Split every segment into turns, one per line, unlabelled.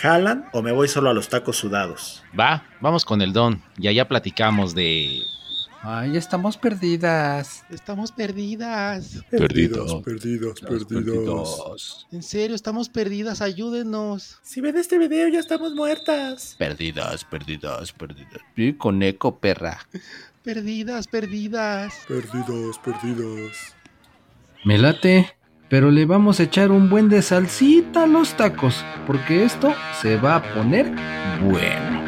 ¿Jalan o me voy solo a los tacos sudados?
Va, vamos con el don y allá platicamos de...
Ay, estamos perdidas.
Estamos perdidas.
Perdidos, perdidos, perdidos.
En serio, estamos perdidas, ayúdenos.
Si ven este video ya estamos muertas.
Perdidas, perdidas, perdidas. Sí, con eco, perra.
Perdidas, perdidas.
Perdidos, perdidos.
Me late, pero le vamos a echar un buen de salsita a los tacos, porque esto se va a poner bueno.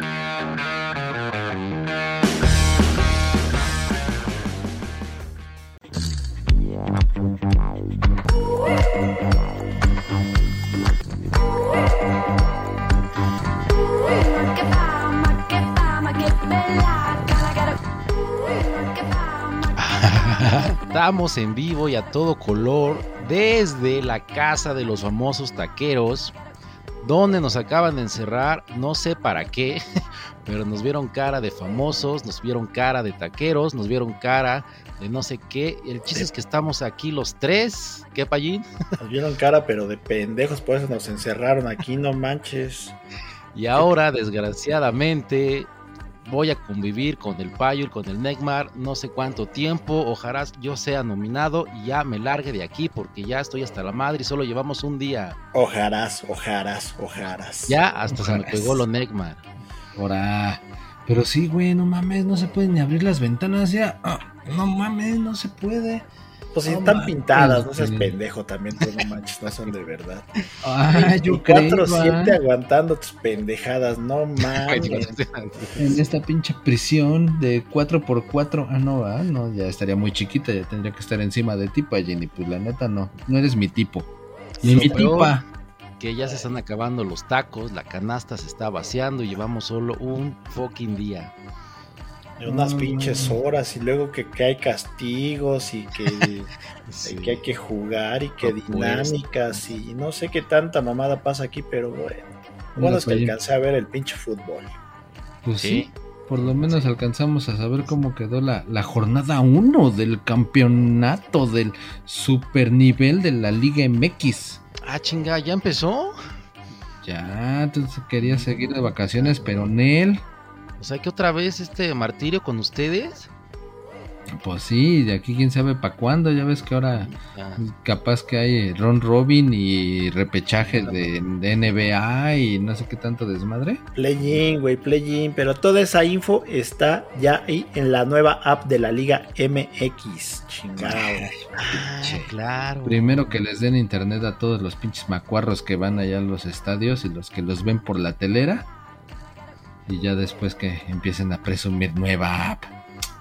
Estamos en vivo y a todo color desde la casa de los famosos taqueros, donde nos acaban de encerrar, no sé para qué, pero nos vieron cara de famosos, nos vieron cara de taqueros, nos vieron cara de no sé qué. El chiste es que estamos aquí los tres. ¿Qué, Pallín?
Nos vieron cara, pero de pendejos, por eso nos encerraron aquí, no manches.
Y ahora, desgraciadamente, voy a convivir con el Payo y con el Neymar no sé cuánto tiempo. Ojalá yo sea nominado y ya me largue de aquí porque ya estoy hasta la madre y solo llevamos un día.
Ojarás, ojarás, ojarás.
Ya hasta se me pegó lo Neymar.
Ahora. Pero sí, güey, no mames, no se pueden ni abrir las ventanas ya. Ah, no mames, no se puede.
Pues si están pintadas, no seas pendejo también, tú no manches, no son de verdad.
Ah, yo creo.
4-7
ah,
aguantando tus pendejadas, no mames.
En esta pinche prisión de 4x4. Ah, no, ah, no, ya estaría muy chiquita, ya tendría que estar encima de ti, Jenny. Pues la neta, no. No eres mi tipo. Ni mi tipa.
Que ya se están acabando los tacos, la canasta se está vaciando y llevamos solo un fucking día.
Unas
No,
pinches horas y luego que, que hay castigos y que,
Sí.
que hay que jugar y que dinámicas y no sé qué tanta mamada pasa aquí, pero bueno. Bueno es que
Oye,
alcancé a ver el pinche fútbol.
Pues
Sí.
sí. Por lo menos alcanzamos a saber cómo quedó la, la jornada 1 del campeonato del super nivel de la Liga MX.
Ah, chinga, ¿ya empezó?
Ya, entonces quería seguir de vacaciones, pero Nel,
O sea que otra vez este martirio con ustedes.
pues sí, de aquí quién sabe para cuándo. Ya ves que ahora
Ah,
capaz que hay Ron Robin y repechaje de, de NBA y no sé qué tanto desmadre.
Play-in, güey, play-in, pero toda esa info está ya ahí en la nueva app de la Liga MX. Chingado.
ah, claro.
Primero que les den internet a todos los pinches macuarros que van allá a los estadios y los que los ven por la telera. Y ya después que empiecen a presumir nueva app.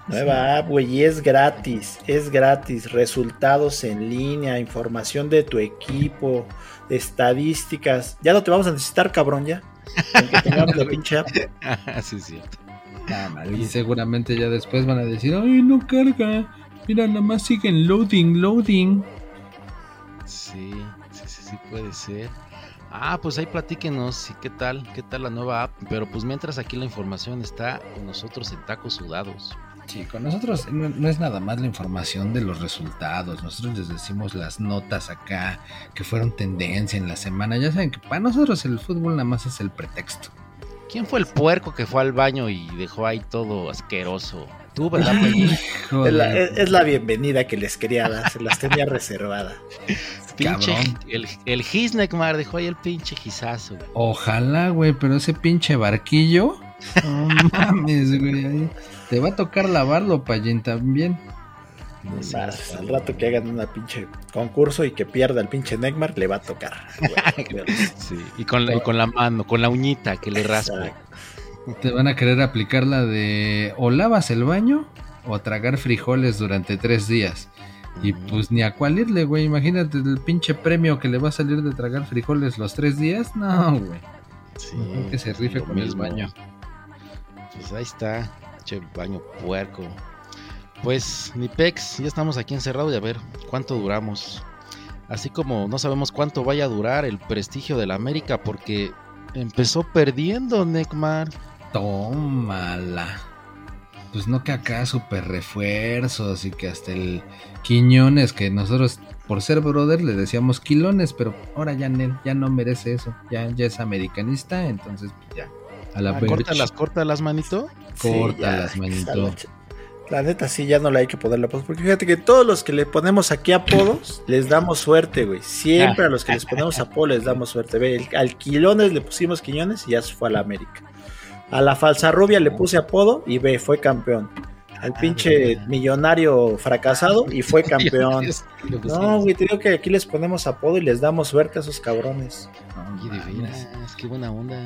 Nueva app, güey, y es gratis, es gratis. Resultados en línea, información de tu equipo, estadísticas. Ya no te vamos a necesitar, cabrón, ya. Aunque tengamos la pinche app.
Ah, sí, es cierto.
Y seguramente ya después van a decir, ay, no carga. Mira, nada más siguen loading, loading.
Sí, sí, sí, sí, puede ser. Ah, pues ahí platíquenos, ¿y qué tal? ¿Qué tal la nueva app? Pero pues mientras aquí la información está con nosotros en tacos sudados.
Sí, con nosotros no, no es nada más la información de los resultados. Nosotros les decimos las notas acá que fueron tendencia en la semana. Ya saben que para nosotros el fútbol nada más es el pretexto.
¿Quién fue el puerco que fue al baño y dejó ahí todo asqueroso? Tú, ¿verdad?
Es la, es- es la bienvenida que les quería dar, se las tenía reservada.
Pinche, el, el Gisnekmar dejó ahí el pinche gizazo. güey.
Ojalá, güey, pero ese pinche barquillo. No mames, güey. Te va a tocar lavarlo, Payín, también.
No
Más, al rato que hagan una pinche concurso y que pierda el pinche Neymar, le va a tocar.
Sí, y con, la, y con la mano, con la uñita que le raspa.
Te van a querer aplicar la de o lavas el baño o tragar frijoles durante tres días. Y pues ni a cuál irle, güey. Imagínate el pinche premio que le va a salir de tragar frijoles los tres días. No, güey.
Sí,
que se rife con el baño.
Pues ahí está, che baño puerco. Pues, ni pex, ya estamos aquí encerrados y a ver cuánto duramos. Así como no sabemos cuánto vaya a durar el prestigio de la América porque empezó perdiendo Neymar.
Tómala. Pues no que acá super refuerzos y que hasta el Quiñones, que nosotros por ser brother le decíamos Quilones, pero ahora ya, ya no merece eso. Ya, ya es americanista, entonces pues, ya. A la
Ah, córtalas, córtalas, manito.
Córtalas,
Sí, ya,
manito.
la neta, sí, ya no le hay que ponerle apodos. Porque fíjate que todos los que le ponemos aquí apodos, les damos suerte, güey. Siempre a los que les ponemos apodos les damos suerte. Ve, el- al Quilones le pusimos Quiñones y ya se fue a la América. A la falsa rubia le puse apodo y ve, fue campeón. Al pinche
Ah.
millonario fracasado y fue campeón. No, güey, te digo que aquí les ponemos apodo y les damos suerte a esos cabrones.
No
Oye, de veras, qué buena onda.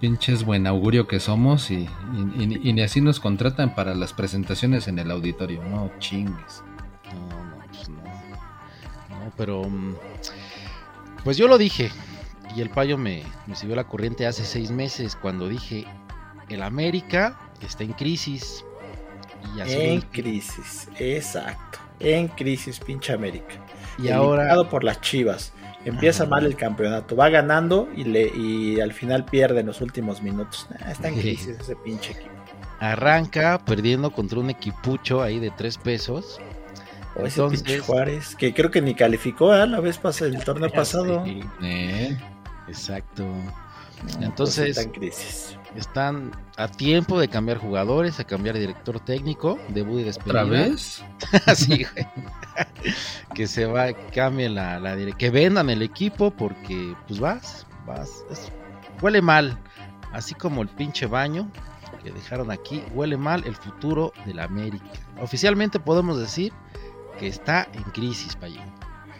Pinches buen augurio que somos y, y- y- y ni así nos contratan para las presentaciones en el auditorio. No chingues.
No, no, pues no. No, pero. mm, Pues yo lo dije. Y el payo me, me siguió la corriente hace seis meses cuando dije: El América está en crisis. Y
En crisis, exacto. En crisis, pinche América.
Y ahora.
Por las Chivas. Empieza
Ajá.
mal el campeonato, va ganando y, le, y al final pierde en los últimos minutos. Nah, está en
Sí.
crisis ese pinche equipo.
Arranca perdiendo contra un equipucho ahí de tres pesos.
O ese
Entonces-
pinche Juárez, que creo que ni calificó ¿eh? la vez pasada, el torneo pasado.
Sí,
Eh,
exacto.
No,
Entonces-
pues está en crisis.
Están a tiempo de cambiar jugadores, a cambiar director técnico, debut y despedida.
¿Otra vez?
Así, güey. que se va, cambie la, la que vendan el equipo porque pues vas, vas, es- huele mal, así como el pinche baño que dejaron aquí, huele mal el futuro de la América. Oficialmente podemos decir que está en crisis, Payín.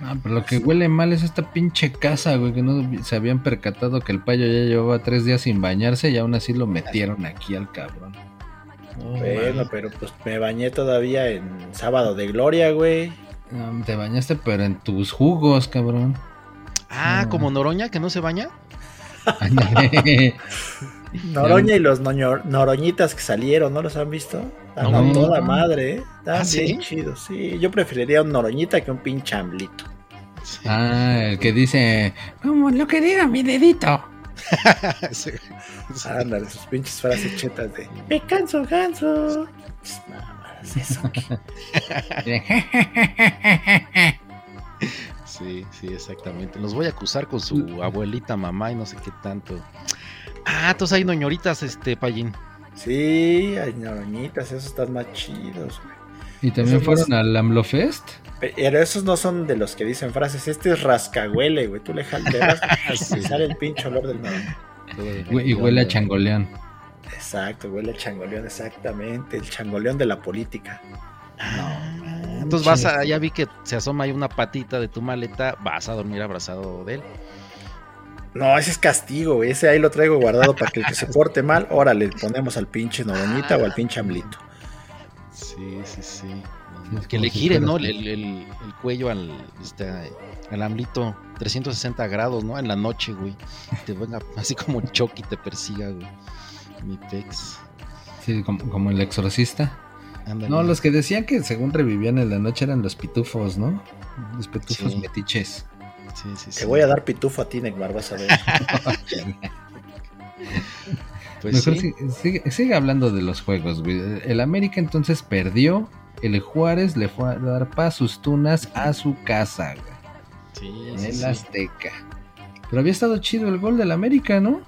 Ah, pero lo que huele mal es esta pinche casa, güey, que no se habían percatado que el payo ya llevaba tres días sin bañarse y aún así lo metieron aquí al cabrón. No,
Bueno, pero pues me bañé todavía en sábado de gloria, güey.
No, te bañaste, pero en tus jugos, cabrón.
Ah,
No.
como Noroña que no se baña.
Noroña y los noroñitas que salieron, ¿no los han visto? Están
No.
a toda madre, ¿eh? Están
¿Ah, sí?
bien chidos. Sí, yo preferiría un noroñita que un pinche amblito.
ah, el que dice, como lo que diga mi dedito.
Sí. Sí.
Ándale, sus pinches frases chetas de Me canso, ganso. Pues, nada más eso.
Sí, sí, exactamente. Los voy a acusar con su abuelita, mamá y no sé qué tanto. Ah, entonces hay noñoritas, este, Payín.
Sí, hay noroñitas, esos están más chidos, güey.
y también
Esos
fueron al AMLOFest.
Pero esos no son de los que dicen frases. Este es rascahuele, güey. Tú le jalas
Sí.
y sale el pinche olor del noroña.
Y huele a changoleón.
Exacto, huele a changoleón, exactamente. El changoleón de la política.
Ah, entonces vas a, ya vi que se asoma ahí una patita de tu maleta, vas a dormir abrazado de él.
No, ese es castigo, güey. Ese ahí lo traigo guardado para que el que se porte mal, ahora le ponemos al pinche noroñita o al pinche amblito.
Sí, sí, sí. Que le gire, ¿no? El, el- el- el cuello al, este, al amlito 360 grados, ¿no? En la noche, güey. Te venga así como Chucky te persiga, güey. Mi pex.
Sí, como, como el exorcista.
Ándale.
No, los que decían que según revivían en la noche eran los pitufos, ¿no? Los pitufos
Sí.
metiches.
Sí, sí, sí.
Te voy a dar pitufo a ti, Neymar, vas a ver.
Pues
Mejor
sí.
sigue, hablando de los juegos, güey. El América entonces perdió. El Juárez le fue a dar pa' sus tunas a su casa, güey.
Sí,
En
sí,
el. Azteca. Pero había estado chido el gol del América, ¿no?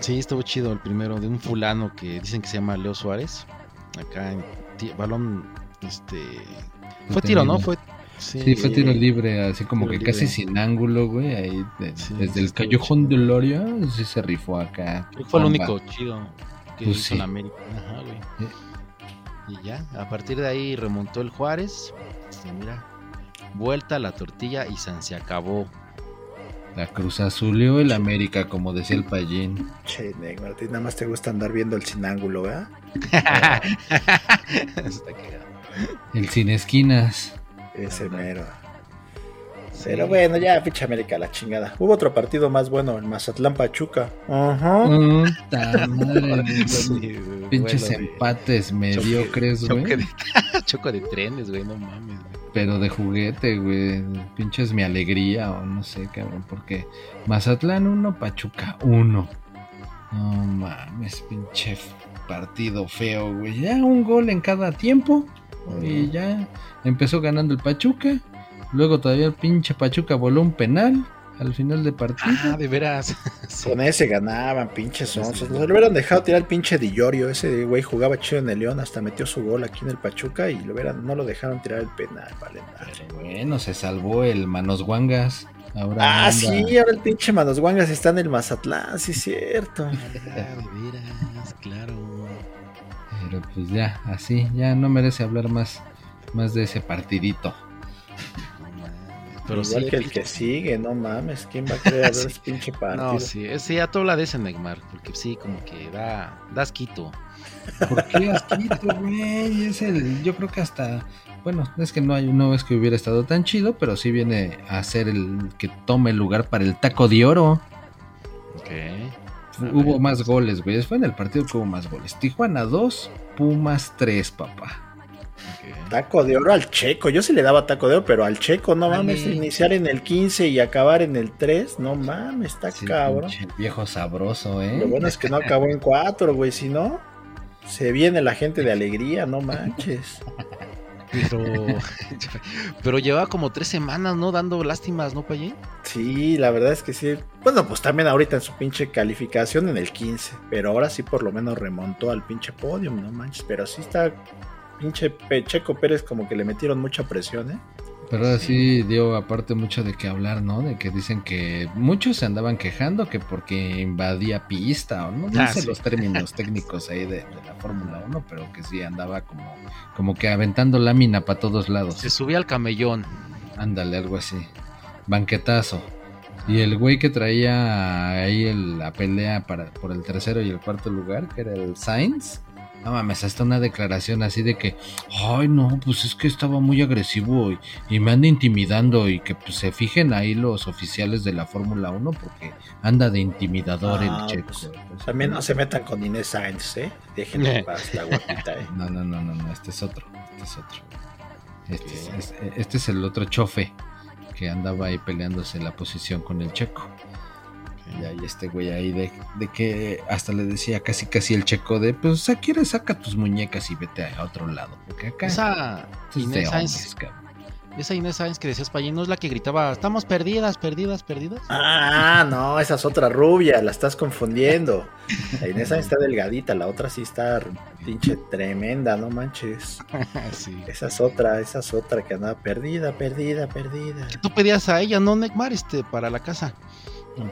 Sí, estuvo chido el primero de un fulano que dicen que se llama Leo Suárez. Acá en balón, este... Fue tiro, ¿no? Fue...
Sí, fue tiro libre, así como que casi sin ángulo, güey. Ahí de-
Sí,
desde
sí,
el callejón de. Loria, sí se rifó acá.
Creo que fue el único chido que
Pues
hizo
sí.
en América. Ajá, güey. Y ya, a partir de ahí remontó el Juárez. Y mira, vuelta a la tortilla y San se acabó.
La Cruz Azulió el América, como decía el Payín.
che, Neymar, a ti nada más te gusta andar viendo el sin ángulo, ¿verdad?
El sin esquinas.
Ese mero. Pero bueno, ya, pinche América, la chingada. Hubo otro partido más bueno, en Mazatlán Pachuca. Ajá.
Sí, güey,
Pinches
bueno,
empates mediocres,
choque
güey.
de, choco de trenes, güey, no mames. güey.
Pero de juguete, güey. Pinches mi alegría o no sé, cabrón. Porque Mazatlán 1, Pachuca 1. No mames, pinche partido feo, güey. Ya un gol en cada tiempo. Y ya empezó ganando el Pachuca. Luego todavía el pinche Pachuca voló un penal al final de partido.
Ah, de veras. Sí.
Con ese ganaban, pinches onzos. Nos lo hubieran dejado tirar el pinche Dillorio. Ese güey jugaba chido en el León, hasta metió su gol aquí en el Pachuca y lo hubieran, no lo dejaron tirar el penal, vale.
Pero bueno, se salvó el Manos Guangas. Ahora
Ah,
anda-
sí, ahora el pinche Manos Guangas está en el Mazatlán, sí es cierto.
Ah, claro.
Pero pues ya, así, ya no merece hablar más, más de ese partidito.
Pero
Igual
sí,
que el que sigue, no mames, ¿quién va a ver
Sí.
ese pinche partido?
No, sí, es- sí, a todo la de ese Neymar, porque sí, como que da, da asquito.
¿Por qué asquito, güey? Es el, yo creo que hasta, bueno, es que no hay, no es que hubiera estado tan chido, pero sí viene a ser el que tome el lugar para el taco de oro.
Ok. A
Hubo
ver,
más
pues.
goles, güey. Fue en el partido que hubo más goles. Tijuana 2, Pumas 3, papá.
Taco de oro al Checo, yo sí le daba taco de oro, pero al Checo, no mames, iniciar en el 15 y acabar en el 3, no mames, está
Sí,
cabrón.
pinche viejo sabroso, ¿eh?
Lo bueno es que no acabó en 4, güey, si no, se viene la gente de alegría, no manches.
Pero, pero llevaba como tres semanas, ¿no? Dando lástimas, ¿no, Payín?
Sí, la verdad es que sí. Bueno, pues también ahorita en su pinche calificación en el 15, pero ahora sí por lo menos remontó al pinche podium, no manches, pero sí está pinche Pe- Checo Pérez como que le metieron mucha presión, ¿eh?
Pero ahora sí dio aparte mucho de qué hablar, ¿no? De que dicen que muchos se andaban quejando que porque invadía pista o no, no
Ah,
sé
sí.
los términos técnicos ahí de, de la Fórmula 1, pero que sí andaba como, como que aventando lámina para todos lados.
Se subía al camellón.
Ándale, algo así. Banquetazo. Y el güey que traía ahí el- la pelea para, por el tercero y el cuarto lugar, que era el Sainz. No mames, hasta una declaración así de que, ay no, pues es que estaba muy agresivo y, y me anda intimidando y que pues, se fijen ahí los oficiales de la Fórmula 1 porque anda de intimidador
Ah,
el checo.
pues,
Pues,
También no se metan con Inés Sainz, ¿eh? Déjenme en paz la guapita, ¿eh?
No, no, no, no, no, este es otro, este es otro. Este, es, es- este es el otro chofe que andaba ahí peleándose la posición con el checo. Y ahí este güey ahí de, de que hasta le decía casi casi el checo de, pues si quieres saca tus muñecas y vete a otro lado. Porque acá
Esa
esto es de
Inés
cabrón.
esa Inés Sainz que decías, Payín, ¿no es la que gritaba, estamos perdidas, perdidas, perdidas?
Ah, no, esa es otra rubia, la estás confundiendo. La Inés Sainz está delgadita, la otra sí está pinche tremenda, no manches.
sí.
Esa es otra, esa es otra que andaba perdida, perdida, perdida.
Que tú pedías a ella, ¿no, Neymar, este, para la casa?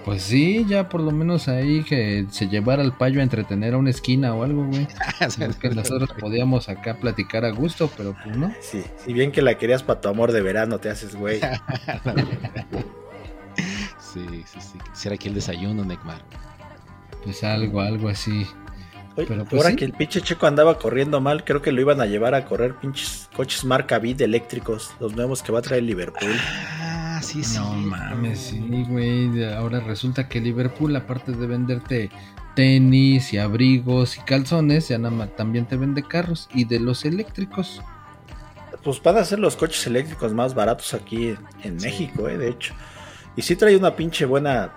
Pues sí, ya por lo menos ahí que se llevara el payo a entretener a una esquina o algo, güey. Es que nosotros podíamos acá platicar a gusto, pero pues no.
Sí, si bien que la querías para tu amor de verano, te haces güey.
sí, sí, sí. Será que el desayuno, Neymar.
Pues algo, algo así.
Oye,
Pero, pues,
ahora
sí.
que el pinche checo andaba corriendo mal, creo que lo iban a llevar a correr pinches coches marca Vid eléctricos, los nuevos que va a traer Liverpool.
Ah, sí, sí.
No mames, sí, güey. Ahora resulta que Liverpool, aparte de venderte tenis y abrigos y calzones, ya nada más también te vende carros y de los eléctricos.
Pues van a ser los coches eléctricos más baratos aquí en, en México, eh, de hecho. Y sí trae una pinche buena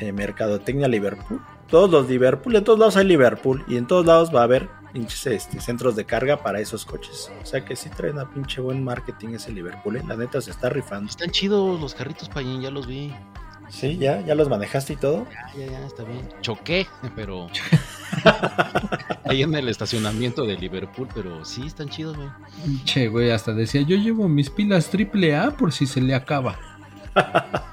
eh, mercadotecnia Liverpool. Todos los Liverpool, en todos lados hay Liverpool y en todos lados va a haber pinches este, centros de carga para esos coches. O sea que sí trae una pinche buen marketing ese Liverpool, eh. la neta se está rifando.
Están chidos los carritos, Payín, ya los vi.
Sí, ya, ya los manejaste y todo.
Ya, ya, ya, está bien. Choqué, pero. Ahí en el estacionamiento de Liverpool, pero sí, están chidos, güey.
Che, güey, hasta decía, yo llevo mis pilas triple A por si se le acaba.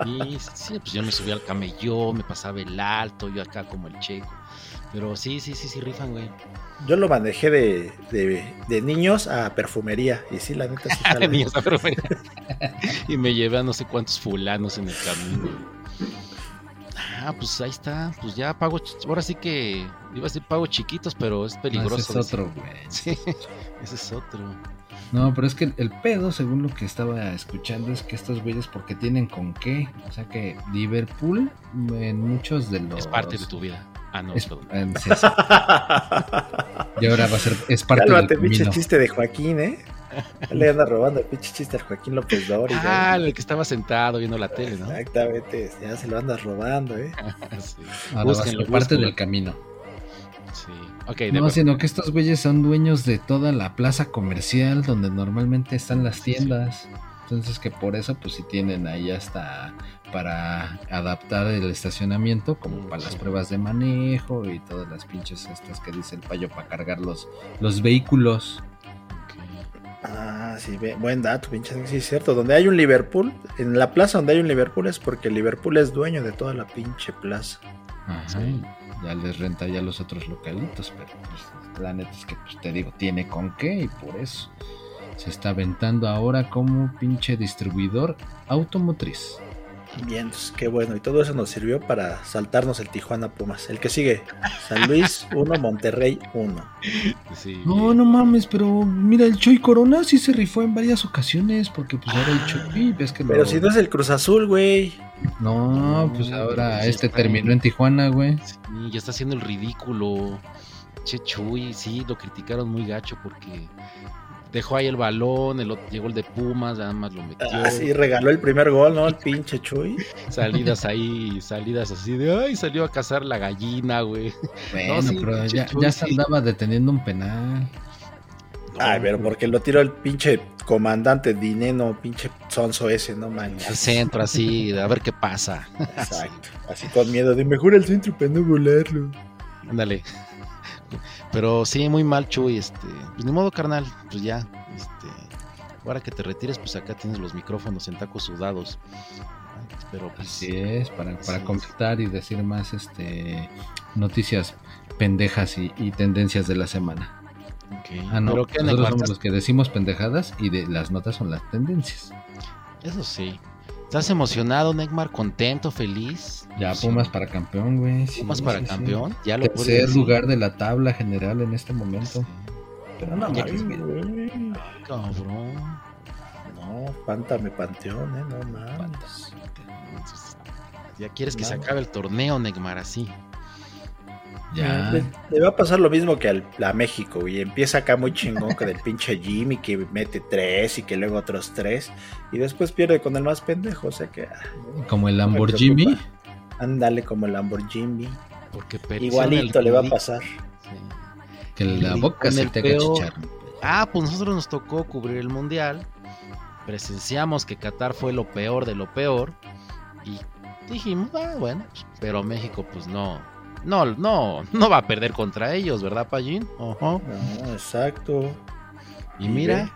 Y sí, pues yo me subí al camellón, me pasaba el alto, yo acá como el checo. Pero sí, sí, sí, sí, rifan, güey.
Yo lo manejé de, de, de niños a perfumería. Y sí, la neta sí. jala.
Niños, pero bueno. y me llevé a no sé cuántos fulanos en el camino. Ah, pues ahí está. Pues ya pago. Ahora sí que. Iba a decir pago chiquitos, pero es
No,
peligroso.
ese es otro, güey.
Sí, ese es otro.
No, pero es que el, el pedo, según lo que estaba escuchando, es que estos güeyes porque tienen con qué. O sea que Liverpool en muchos de los...
Es parte de tu vida. Ah, no,
es-
perdón.
en- sí, sí. y ahora va a ser... Es parte
Cálmate,
del
pinche chiste de Joaquín, ¿eh? Le anda robando el pinche chiste al Joaquín López Dori.
Ah, el que estaba sentado viendo la tele, ¿no?
Exactamente, ya se lo andas robando, ¿eh?
Sí.
Ahora
Búsquenlo,
parte
búsquenlo.
del camino.
Sí. Ok, de
No, sino que estos güeyes son dueños de toda la plaza comercial donde normalmente están las tiendas. Entonces que por eso pues si tienen ahí hasta para adaptar el estacionamiento como para las pruebas de manejo y todas las pinches estas que dice el payo para cargar los, los vehículos.
Ah, sí, buen dato, pinche. Sí, es cierto. Donde hay un Liverpool, en la plaza donde hay un Liverpool es porque Liverpool es dueño de toda la pinche plaza.
Ajá,
Sí.
Ya les renta ya los otros localitos, pero pues, la neta es que pues, te digo, tiene con qué y por eso se está aventando ahora como pinche distribuidor automotriz.
Bien, entonces, qué bueno. Y todo eso nos sirvió para saltarnos el Tijuana Pumas. El que sigue, San Luis 1, Monterrey 1.
Sí.
No, no mames, pero mira, el Chuy Corona sí se rifó en varias ocasiones, porque pues ahora el Chuy, ves que
Pero
lo-
si no es el Cruz Azul, güey.
No, pues
No,
ahora
pues
este terminó
bien.
en Tijuana, güey.
Sí, ya está haciendo el ridículo. Che Chuy, sí, lo criticaron muy gacho porque dejó ahí el balón, el otro- llegó el de Pumas, nada más lo metió.
Así regaló el primer gol, ¿no? El pinche Chuy.
Salidas ahí, salidas así de, ay, salió a cazar la gallina, güey.
Bueno,
sí,
pero ya,
Chuy,
ya se
sí.
andaba deteniendo un penal.
Ay, pero porque lo tiró el pinche comandante Dineno, pinche sonso ese, no
Al
manches.
centro así, a ver qué pasa.
Exacto. Así con miedo de mejor el centro para no volarlo.
Ándale. Pero sí, muy mal, Chuy. Este, pues ni modo, carnal. Pues ya. Este, ahora que te retires, pues acá tienes los micrófonos en tacos sudados. Pero pues.
Así es, para, para
Sí.
completar y decir más este noticias pendejas y, y tendencias de la semana.
ok.
Ah, no,
Pero ¿qué,
nosotros somos los que decimos pendejadas y de las notas son las tendencias.
Eso sí. ¿Estás emocionado, Neymar? ¿Contento? ¿Feliz?
Ya. Pumas para campeón, güey. sí,
Pumas para
sí, sí.
campeón. Ya lo puedes
Tercer
decir.
lugar de la tabla general en este momento. Pero no,
Ya
mames,
güey.
Cabrón.
No, espántame panteón, eh, no mames.
Entonces, ya quieres que se acabe el torneo, Neymar, así.
Ya.
Le, le va a pasar lo mismo que al, a México, güey. Empieza acá muy chingón con el pinche Jimmy que mete tres y que luego otros tres. Y después pierde con el más pendejo. O sea que. ah,
Como el Lamborghini.
Ándale como el Lamborghini.
Porque
Igualito
el
le va a pasar.
Sí.
Que la
Y
boca se te chicharrón.
Ah, pues nosotros nos tocó cubrir el mundial. Presenciamos que Qatar fue lo peor de lo peor. Y dijimos, ah, bueno, pues, pero México, pues no. No, no, no va a perder contra ellos, ¿verdad, Pallín?
No, exacto.
Y mira,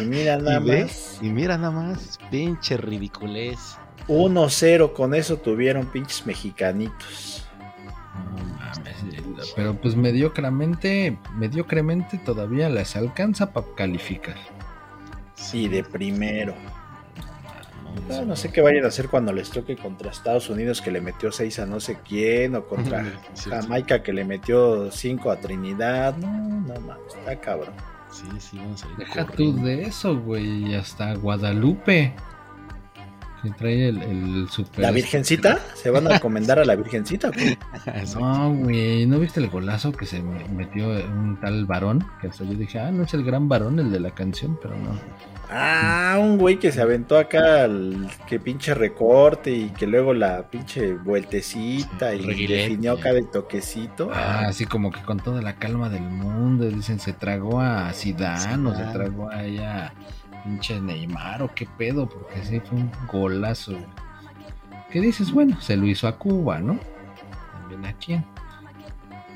Y mira
y,
nada
ve,
más.
y mira nada más, pinche ridiculez.
1-0 con eso tuvieron pinches mexicanitos.
Pero pues mediocramente, mediocremente todavía les alcanza para calificar.
Sí, de primero.
No,
No, no sé qué vayan a hacer cuando les toque contra Estados Unidos que le metió 6 a no sé quién, o contra
Sí,
Jamaica que le metió 5 a Trinidad. No, no mames, está cabrón.
Sí, sí, vamos a salir
Deja tú de eso, güey. Hasta Guadalupe. Que trae el, el super.
¿La Virgencita? ¿Se van a recomendar a la Virgencita? güey?
No, güey. ¿No viste el golazo que se me- metió un tal varón? Que hasta yo dije, ah, no es el gran varón el de la canción, pero no.
Ah, un güey que se aventó acá al que pinche recorte y que luego la pinche vueltecita
Sí,
y
reguilete.
definió acá de toquecito.
Ah, así como que con toda la calma del mundo. Dicen, se tragó a Zidane o se tragó a ella, pinche Neymar o qué pedo, porque sí fue un golazo. güey. ¿Qué dices? Bueno, se lo hizo a Cuba, ¿no? También a quién.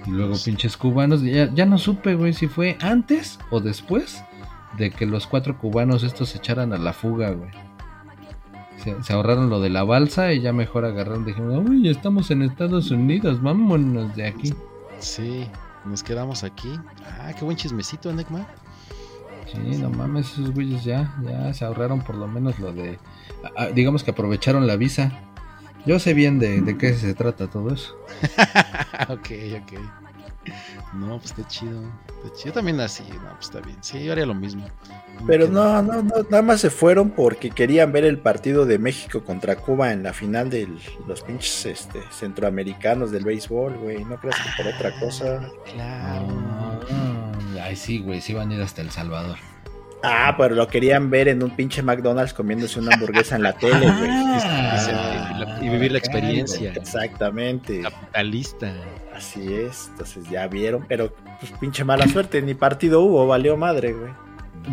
Y luego
Pues-
pinches cubanos, ya, ya no supe, güey, si fue antes o después de que los cuatro cubanos estos se echaran a la fuga, güey. Se, se ahorraron lo de la balsa y ya mejor agarraron, dijeron, uy, estamos en Estados Unidos, vámonos de aquí.
Sí, nos quedamos aquí. Ah, qué buen chismecito, Neymar.
Sí, no mames, esos güeyes ya, ya se ahorraron por lo menos lo de, ah, ah, digamos que aprovecharon la visa Yo sé bien de, de qué se trata todo eso.
ok, ok. No, pues está chido. Está chido. Yo también así, no, pues está bien. Sí, yo haría lo mismo.
Pero no, no, no, nada más se fueron porque querían ver el partido de México contra Cuba en la final de los pinches este, centroamericanos del béisbol, güey. No creas que por otra cosa.
Claro.
Ah, ay, sí, güey, sí van a ir hasta El Salvador.
Ah, pero lo querían ver en un pinche McDonald's comiéndose una hamburguesa en la tele, güey.
Ah, y vivir la experiencia.
Exactamente.
Capitalista.
Así es, entonces ya vieron, pero pues pinche mala suerte, ni partido hubo, valió madre, güey.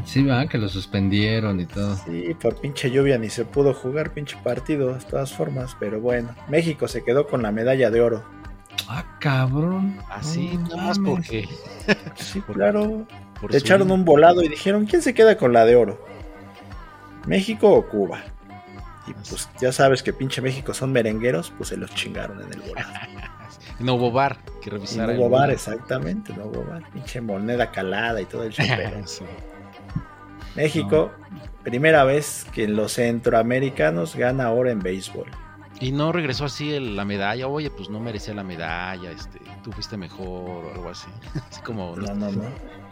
Sí, va, que lo suspendieron y todo.
Sí, por pinche lluvia ni se pudo jugar pinche partido, de todas formas, pero bueno, México se quedó con la medalla de oro.
Ah, cabrón.
Así,
No
nada más porque.
Sí, claro.
Por
Le
su-
echaron un volado y dijeron, ¿quién se queda con la de oro? ¿México o Cuba? Y pues ya sabes que pinche México son merengueros, pues se los chingaron en el volado.
No hubo bar que revisar.
no hubo bar, exactamente, no hubo bar. Pinche moneda calada y todo el chupero.
Sí.
México, primera vez que los centroamericanos gana oro en béisbol.
Y no regresó así el- la medalla. Oye, pues no merecía la medalla. Este, tú fuiste mejor o algo así. Así como.
No, no, no.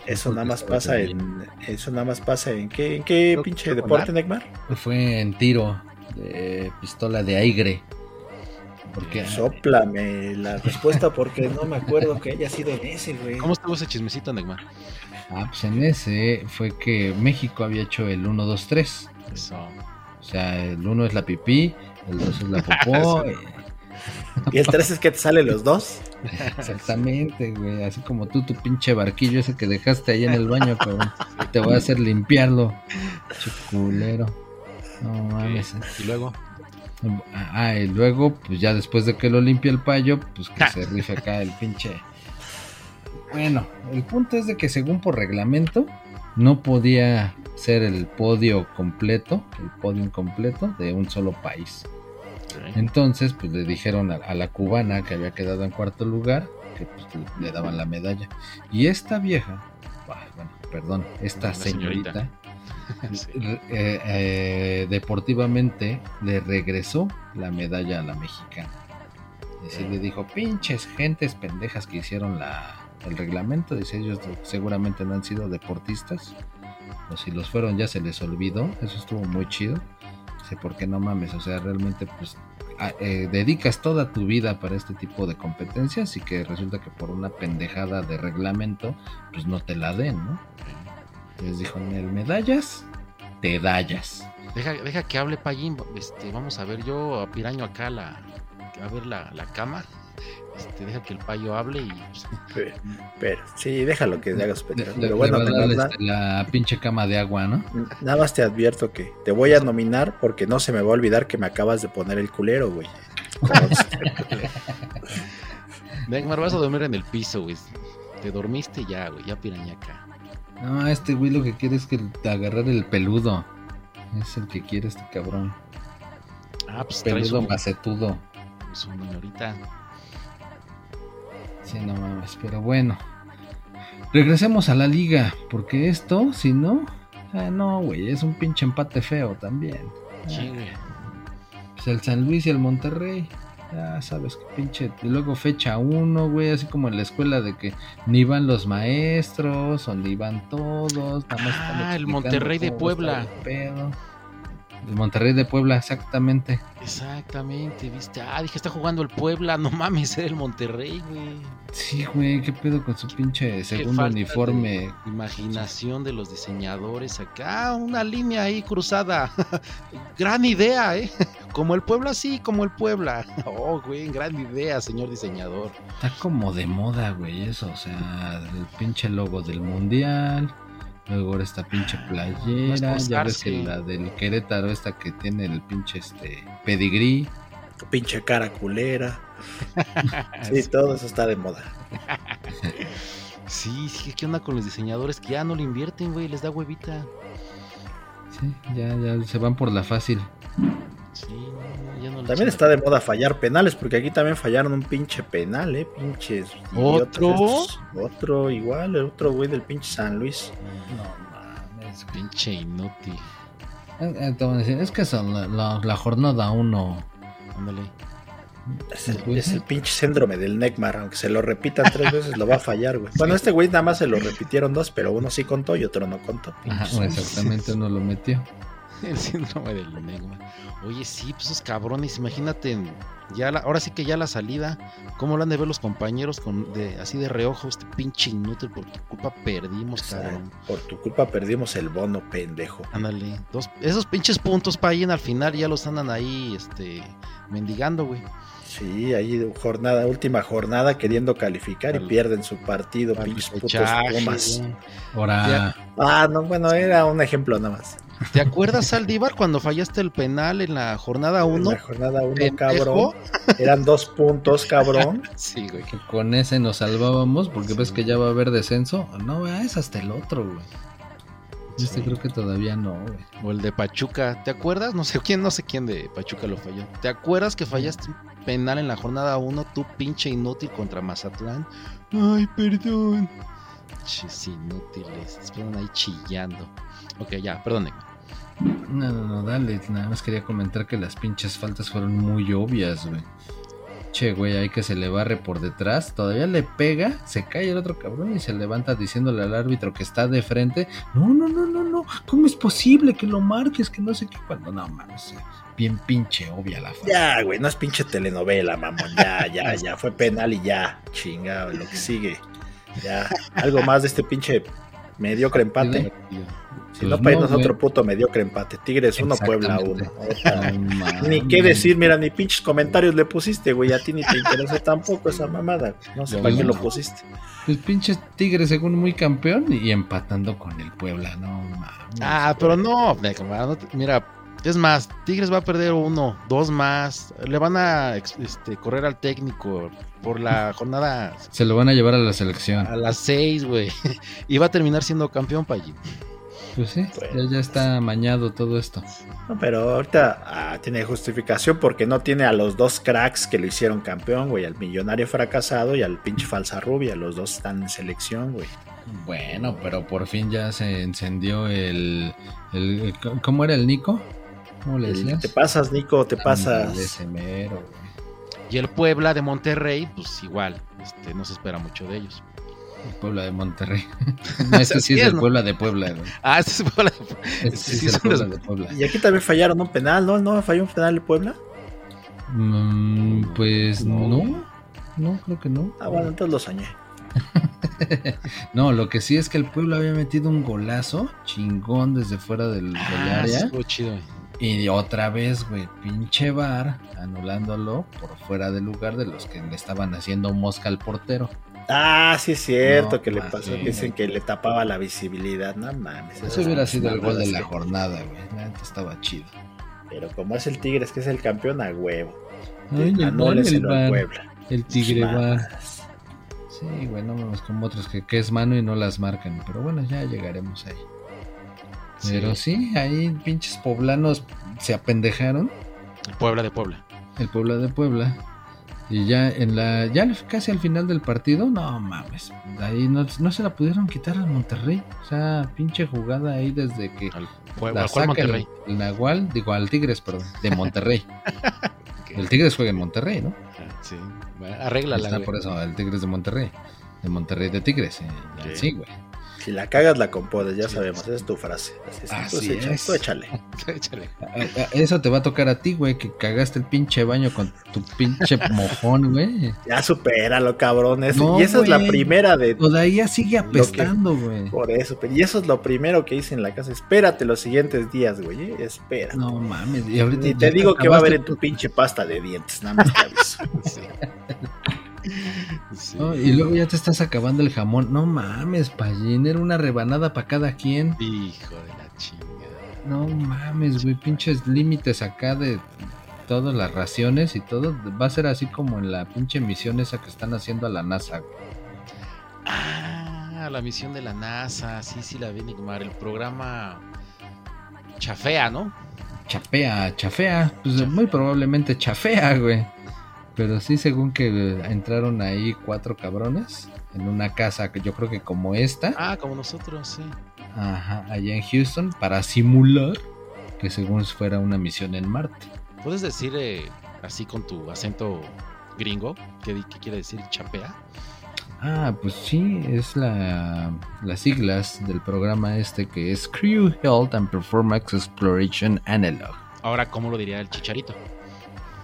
Eso nada más pasa en. Eso nada más pasa en. ¿Qué, en qué pinche
fue
deporte. Neymar?
Fue en tiro de pistola de aire. Porque
Sóplame la respuesta porque no me acuerdo que haya sido en ese, güey.
¿Cómo estuvo ese chismecito, Neymar?
ah, pues en ese fue que México había hecho el 1, 2, 3.
Eso.
O sea, el 1 es la pipí, el 2 es la popó.
Y el 3 es que te salen los dos.
Exactamente, güey. Así como tú, tu pinche barquillo ese que dejaste ahí en el baño, cabrón. Te voy a hacer limpiarlo. Chuculero. No mames.
Y luego.
Ah, y luego, pues ya después de que lo limpia el payo, pues que se rife acá el pinche. Bueno, el punto es de que según por reglamento, no podía ser el podio completo, el podio completo de un solo país. Entonces, pues le dijeron a, a la cubana que había quedado en cuarto lugar que pues, le, daban la medalla. Y esta vieja, ah, bueno, perdón, esta
señorita.
señorita,
Sí.
re- eh, eh, deportivamente le regresó la medalla a la mexicana. Y sí le dijo, pinches gentes pendejas que hicieron la, el reglamento. Dice, ellos seguramente no han sido deportistas. O si los fueron ya se les olvidó. Eso estuvo muy chido. Porque no mames, o sea, realmente pues eh, dedicas toda tu vida para este tipo de competencias y que resulta que por una pendejada de reglamento pues no te la den, ¿no? Les dijo, "Nel, medallas, te dallas.
Deja, deja que hable Payín. Este, vamos a ver, yo a Piraño acá la, a ver la, la cama. Este, deja que el payo hable y pues,
Pero, pero, sí, déjalo que te hagas
le-
Pero bueno,
le va a dar
Neymar,
este, la pinche cama de agua, ¿no?
na- nada más te advierto que te voy a nominar porque no se me va a olvidar que me acabas de poner el culero, güey.
Neymar, vas a dormir en el piso, güey. Te dormiste ya, güey, ya Piraña acá.
No, este güey lo que quiere es que te agarrar el peludo. Es el que quiere este cabrón.
Ah, pues
Peludo macetudo.
su señorita.
Sí, no mames, pero bueno. Regresemos a la liga, porque esto, si no, ah, no, güey, es un pinche empate feo también. Ah,
Sí, güey.
Pues el San Luis y el Monterrey. Ya sabes que pinche. Y luego fecha uno, güey, así como en la escuela de que ni van los maestros o ni van todos. Nada más están
Ah, el Monterrey de Puebla.
El Monterrey de Puebla, exactamente.
Exactamente, viste. Ah, dije, está jugando el Puebla. No mames, era el Monterrey, güey.
Sí, güey, qué pedo con su pinche segundo uniforme.
de Imaginación de los diseñadores acá, una línea ahí cruzada. gran idea, ¿eh? Como el Puebla, sí, como el Puebla. Oh, güey, gran idea, señor diseñador.
Está como de moda, güey, eso. O sea, el pinche logo del mundial. Luego ahora esta pinche playera. ya ves que la del Querétaro, esta que tiene el pinche este pedigrí.
Tu pinche cara culera. Sí, todo eso está de moda.
Sí, sí, ¿qué onda con los diseñadores que ya no le invierten, güey? Les da huevita.
Sí, ya, ya se van por la fácil.
Sí, no, ya no le
También está de moda fallar penales, porque aquí también fallaron un pinche penal, eh, pinches. idiotas
¿Otro?
estos. Otro, igual, el otro güey del pinche San Luis.
No mames,
Pinche inútil.
Decir, es que son la, la- la jornada 1
Ándale.
Es el, es pinche síndrome del Neckmar, aunque se lo repitan tres veces, lo va a fallar, güey. Bueno, este güey nada más se lo repitieron dos, pero uno sí contó y otro no contó.
Ajá, exactamente uno lo metió.
El síndrome del enigma. Oye, sí, pues esos cabrones, imagínate, ya la- ahora sí que ya la salida, ¿cómo lo han de ver los compañeros con de así de reojo, este pinche inútil, por tu culpa perdimos,
O sea,
cabrón.
por tu culpa perdimos el bono, pendejo.
Ándale, dos, esos pinches puntos para ahí en al final ya los andan ahí, este, mendigando, güey.
Sí, ahí jornada, última jornada queriendo calificar y pierden su partido, pinches putos.
Ahora,
Ah, no, bueno, era un ejemplo nada más.
¿Te acuerdas, Saldívar, cuando fallaste el penal en la jornada
En
1?
la jornada uno,
pendejo.
cabrón. Eran dos puntos, cabrón.
Sí, güey.
que con ese nos salvábamos porque ves que ya va a haber descenso. No, es hasta el otro, güey. Este
Sí.
creo que todavía no, güey.
O el de Pachuca, ¿te acuerdas? No sé quién, no sé quién de Pachuca lo falló. ¿Te acuerdas que fallaste un penal en la jornada 1, tú pinche inútil contra Mazatlán? Ay, perdón. Chis inútiles, están ahí chillando. Ok, ya, perdónenme.
No, no, no, dale. Nada más quería comentar que las pinches faltas fueron muy obvias, güey. Che, güey, hay que se le barre por detrás. Todavía le pega, se cae el otro cabrón y se levanta diciéndole al árbitro que está de frente. No, no, no, no, no. ¿Cómo es posible que lo marques? Que no sé qué. Cuando no, mames. Bien pinche obvia la falta.
Ya, güey, no es pinche telenovela, mamón. Ya, ya, ya. Fue penal y ya. Chingado, lo que sigue. Ya. Algo más de este pinche mediocre empate. Si
Pues
no, para
no,
irnos a
güey.
otro puto mediocre empate. Tigres 1, Puebla
Exactamente.
1. Ni qué decir, mira, ni pinches comentarios le pusiste, güey. A ti ni te interesa tampoco esa mamada. No sé para qué
no.
lo pusiste.
Pues pinches Tigres según muy campeón y empatando con el Puebla, no mames.
Ah, pero no, no mira, es más, Tigres va a perder uno, dos más, le van a este, correr al técnico por la jornada
Se lo van a llevar a la selección.
a las seis, güey, y va a terminar siendo campeón Pallín.
Pues sí,
Bueno.
ya, ya está amañado todo esto.
No, pero ahorita ah, tiene justificación porque no tiene a los dos cracks que lo hicieron campeón, güey. Al millonario fracasado y al pinche falsa rubia. Los dos están en selección, güey.
Bueno, pero por fin ya se encendió el, el- ¿cómo era el Nico? ¿Cómo le
El,
decías?
te pasas, Nico, te
Ándale,
pasas.
mero.
Y el Puebla de Monterrey, pues igual, este, no se espera mucho de ellos.
El Puebla de Monterrey. No, este sí
Así
es
es,
el
¿no?
Puebla de Puebla, güey.
Ah, este es Puebla de
Este
Sí,
sí
sí,
es el
son los-
Puebla de Puebla.
Y aquí también fallaron un penal, ¿no? ¿No falló un penal de Puebla?
Mm, pues
No.
no, no, creo que no.
Ah, bueno, entonces lo soñé.
No, lo que sí es que el Puebla había metido un golazo chingón desde fuera del, del
Ah,
área.
estuvo chido.
Y otra vez, güey, pinche bar, anulándolo por fuera del lugar de los que le estaban haciendo mosca al portero.
Ah, sí es cierto
No,
que le pasó. Que dicen que le tapaba la visibilidad. No mames.
Eso hubiera sido el gol de la
que-
jornada, güey. Estaba chido.
Pero como es el Tigres, que es el campeón a huevo.
Ay, el el
Puebla.
El tigre.
Mamadas.
Sí, güey, no vamos como otros que, que es mano y no las marcan. Pero bueno, ya llegaremos ahí. Pero sí, ahí pinches poblanos se apendejaron.
El Puebla de Puebla.
el Puebla de Puebla. Y ya en la, ya casi al final del partido, no mames, ahí no, no se la pudieron quitar al Monterrey. O sea, pinche jugada ahí desde que
Al
la
¿al cual
saca
Monterrey?
el Nahual, digo al Tigres, perdón, de Monterrey. El Tigres juega en Monterrey, ¿no?
Sí, bueno, arréglala,
Está
güey.
por eso, el Tigres de Monterrey. De Monterrey de Tigres, eh,
sí,
güey.
Si la cagas, la compones, ya
Sí,
sabemos.
sí.
Esa es tu frase. Así es.
Así
Tú echa-
es.
tú échale.
Échale.
A- a- Eso te va a tocar a ti, güey, que cagaste el pinche baño con tu pinche mojón, güey.
Ya supéralo, cabrón.
No,
y esa es la primera de.
Todavía sigue
que-
apestando, güey.
Por eso, pero- y eso es lo primero que hice en la casa. Espérate los siguientes días, güey. eh, Espera.
No mames, y ahorita
te digo que va a haber en tu pinche pasta de dientes, nada más te aviso.
Sí. Sí.
Y luego ya te estás acabando el jamón. No mames, Pallín, era una rebanada para cada quien.
Hijo de la chingada.
No mames, güey, pinches límites acá de todas las raciones y todo. Va a ser así como en la pinche misión esa que están haciendo a la NASA. güey.
Ah, la misión de la NASA. Sí, sí, la vi Nigmar. El programa Chafea, ¿no?
Chapea, chafea, pues muy probablemente chafea, güey. Pero sí, según que entraron ahí cuatro cabrones en una casa que yo creo que como esta,
Ah, como nosotros, sí.
ajá, allá en Houston, para simular que según fuera una misión en Marte.
¿Puedes decir eh, así con tu acento gringo. ¿Qué, di- qué quiere decir chapea?
Ah, pues sí, es la, las siglas del programa este que es Crew Health and Performance Exploration Analog.
Ahora, ¿cómo lo diría el chicharito?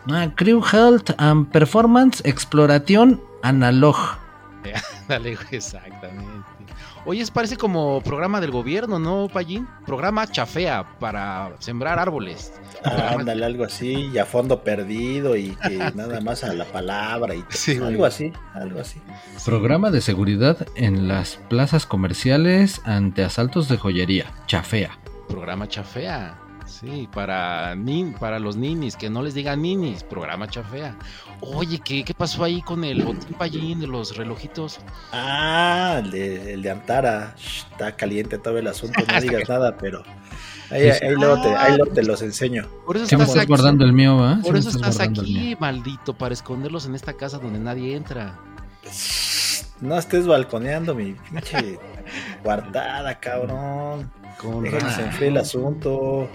Ah, Crew Health and Performance Exploration Analog.
Dale, exactamente. Oye, es parece como programa del gobierno, ¿no, Payín? Programa chafea para sembrar árboles.
Ah, ándale, algo así, y a fondo perdido, y que nada más a la palabra, y todo.
Sí,
algo así, algo así.
Programa de seguridad en las plazas comerciales ante asaltos de joyería. Chafea.
Programa chafea. Sí, para, nin, para los ninis, que no les digan ninis, programa chafea. Oye, ¿qué, qué pasó ahí con el botín Payín de los relojitos?
Ah, el de, el de Antara. Shh, está caliente todo el asunto, no digas nada, pero ahí, ahí luego, te, ahí luego te los enseño.
Por eso
¿Qué me
estás
guardando el mío, va?
por eso estás aquí, maldito, para esconderlos en esta casa donde nadie entra.
No estés balconeando mi pinche guardada, cabrón.
Con
Deja que se
razón.
enfríe el asunto.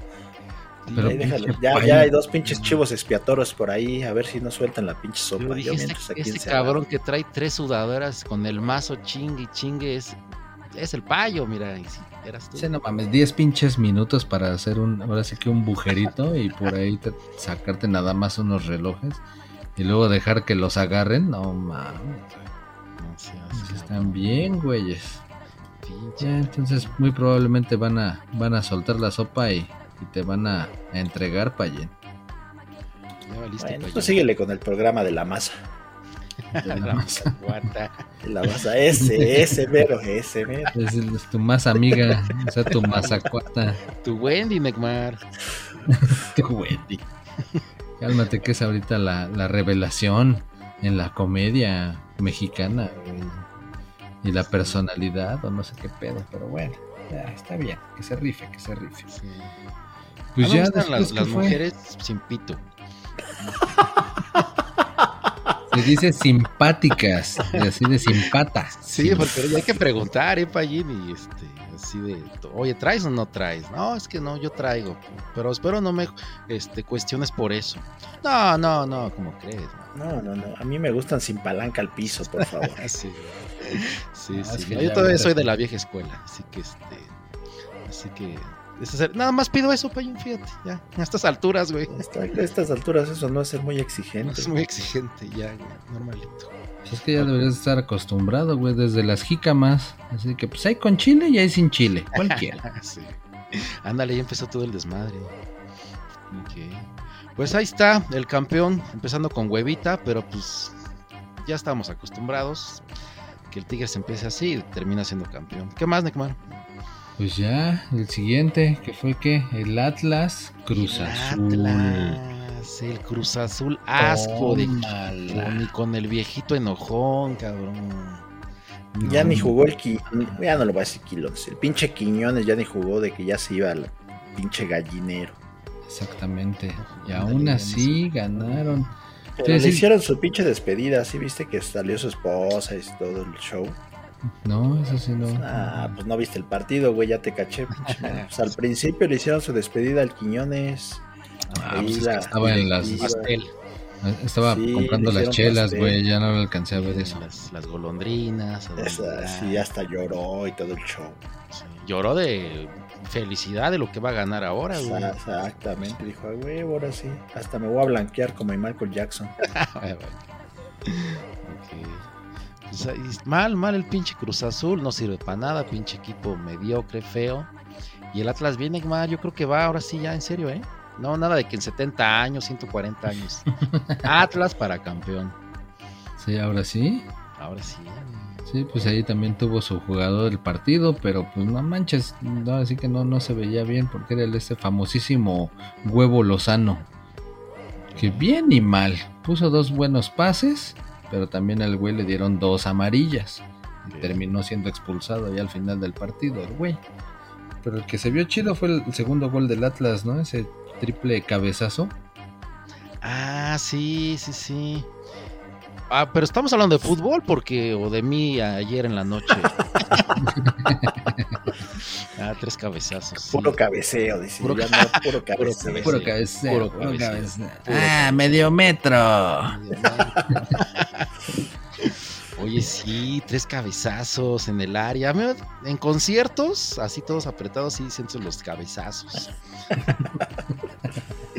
Pero
Ahí déjalo.
pinche
Ya, ya hay dos pinches chivos expiatorios por ahí, a ver si no sueltan la pinche sopa.
Yo este, este cabrón que trae tres sudaderas con el mazo chingue y chingue es, es el payo, mira. y si eras tú.
Sí, no mames, 10 pinches minutos para hacer un, ahora sí que un bujerito y por ahí te- sacarte nada más unos relojes y luego dejar que los agarren. No mames, pues están bien, güeyes. Ya, entonces muy probablemente van a, van a soltar la sopa y, y te van a, a entregar, Payen.
Ya valiste,
Bueno, tú síguele con el programa de la masa.
La masa guata.
La masa, ese, ese mero, ese mero.
Es, es tu más amiga, o sea, tu mazacuata,
Tu Wendy, Necmar.
tu Wendy. Cálmate que es ahorita la, la revelación en la comedia mexicana y la personalidad o no sé qué pedo, pero bueno, ya está bien, que se rife, que se rife.
Sí.
Pues
A mí me
ya
gustan las, mujeres sin pito.
Se dice simpáticas, así de simpata.
Sí, porque hay que preguntar, ¿eh? Y este, así de, oye, ¿traes o no traes? No, es que no, yo traigo. Pero espero no me este, cuestiones por eso. No, no, no, ¿cómo crees?
No, no, no. A mí me gustan sin palanca al piso, por favor.
Ah, sí, sí,
Ah,
sí. yo
ya
todavía soy de la vieja escuela, así que este. Así que. Nada más pido eso, Payín, fíjate, ya. A estas alturas, güey.
A estas alturas eso no es ser muy exigente.
Es muy exigente, ya, güey, normalito.
Pues es que ya deberías estar acostumbrado, güey, desde las jícamas. Así que pues hay con chile y hay sin chile, cualquiera.
Sí. Ándale, ya empezó todo el desmadre. Ok. Pues ahí está el campeón, empezando con huevita, pero pues ya estamos acostumbrados que el Tigre se empiece así y termina siendo campeón. ¿Qué más, Necmar?
Pues ya, el siguiente, que fue que el Atlas Cruz
El
Azul.
Atlas, el Cruz Azul, asco de
Tómala.
equipo, ni con el viejito enojón, cabrón.
Ya
No,
ni jugó el Quiñones, ya no lo voy a decir Quilones, el pinche Quiñones ya ni jugó de que ya se iba al pinche gallinero.
Exactamente. Y aún así ganaron.
Pero le hicieron su pinche despedida, ¿sí viste que salió su esposa y todo el show?
No, eso sí no.
Ah, pues no viste el partido, güey, ya te caché. Pues al principio le hicieron su despedida al Quiñones.
Ah, pues es que
la
estaba en las.
Pastel.
Estaba
Sí,
comprando las chelas, güey. Ya no lo alcancé a ver eso.
Las, las golondrinas.
Esa, sí, hasta lloró y todo el show.
Sí, Lloró de felicidad de lo que va a ganar ahora, güey.
Exa- Exactamente, dijo, huevo, ahora sí. Hasta me voy a blanquear como Michael Jackson.
Ok. Mal, mal el pinche Cruz Azul, no sirve para nada, pinche equipo mediocre, feo. Y el Atlas viene mal, yo creo que va ahora sí ya en serio, ¿eh? No, nada de que en 70 años, 140 años. Atlas para campeón.
Sí, ahora sí.
Ahora sí.
Sí, pues ahí también tuvo su jugador del partido, pero pues no manches, no, así que no, no se veía bien porque era el este famosísimo huevo Lozano. Que bien y mal, puso dos buenos pases, pero también al güey le dieron dos amarillas. Y terminó siendo expulsado ya al final del partido, el güey. Pero el que se vio chido fue el segundo gol del Atlas, ¿no? Ese triple cabezazo.
Ah, sí, sí, sí. Ah, pero estamos hablando de fútbol porque, o de mí ayer en la noche. ah, tres cabezazos. sí.
Puro cabeceo, dice.
Puro
ya
ca-
no, puro cabeceo.
Puro cabeceo.
Puro
Puro
cabeceo.
cabeceo. Ah, medio metro.
Oye, sí, tres cabezazos en el área. Me- En conciertos, así todos apretados, sí siento los cabezazos.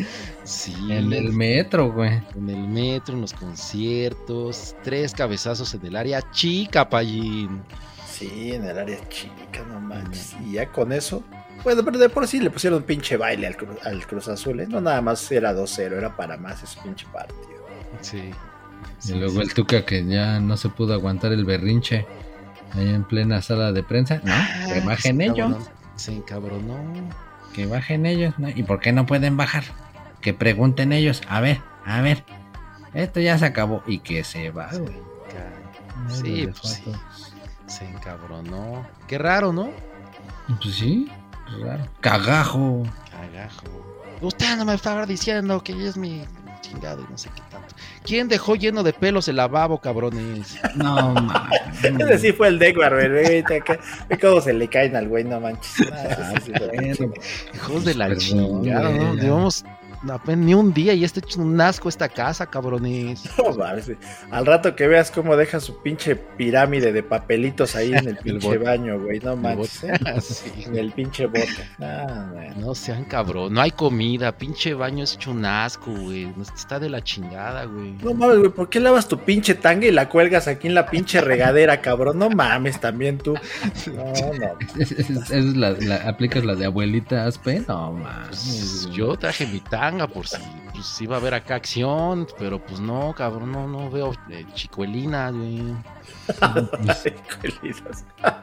Sí,
En el metro, güey.
en el metro, en los conciertos, tres cabezazos en el área chica, Payín.
Sí, en el área chica, no manches. Y ya con eso. Bueno, pero de por sí le pusieron un pinche baile al, Cru- al Cruz Azul, ¿eh? No nada más era 2-0, era para más ese pinche partido.
Sí.
Y luego el Tuca que ya no se pudo aguantar el berrinche ahí en plena sala de prensa. No,
Ah,
que bajen ellos.
Se encabronó.
Que bajen ellos. ¿no? ¿Y por qué no pueden bajar? Que pregunten ellos. A ver, a ver. Esto ya se acabó. Y que se va, güey.
Sí, pues sí. Se encabronó. Qué raro, ¿no?
Pues sí, raro. Cagajo.
Cagajo. Usted no me estaba diciendo que es mi chingado y no sé qué tanto. ¿Quién dejó lleno de pelos el lavabo, cabrones?
No, mames.
Ese sí fue el Degbar, güey. Cómo se le caen al güey, no manches. Ah,
Hijos de la
Perdón,
chingada, ¿no? Llevamos ni un día y está hecho un asco esta casa, cabrones.
No mames. Al rato que veas cómo deja su pinche pirámide de papelitos ahí en el pinche baño, güey. No manches. ¿eh?
Sí,
En el pinche bote. Ah.
No sean cabrón, no hay comida, pinche baño es hecho un asco, güey. Está de la chingada, güey.
No mames, güey, ¿por qué lavas tu pinche tanga y la cuelgas aquí en la pinche regadera, cabrón? No mames, también tú. No, no.
Es, es- es la, la- aplicas la de abuelita Aspe, no mames.
Pues, yo traje mi tanga por si pues, iba a haber acá acción, pero pues no, cabrón, no, no veo eh, chicuelina, güey.
Ay, culitos.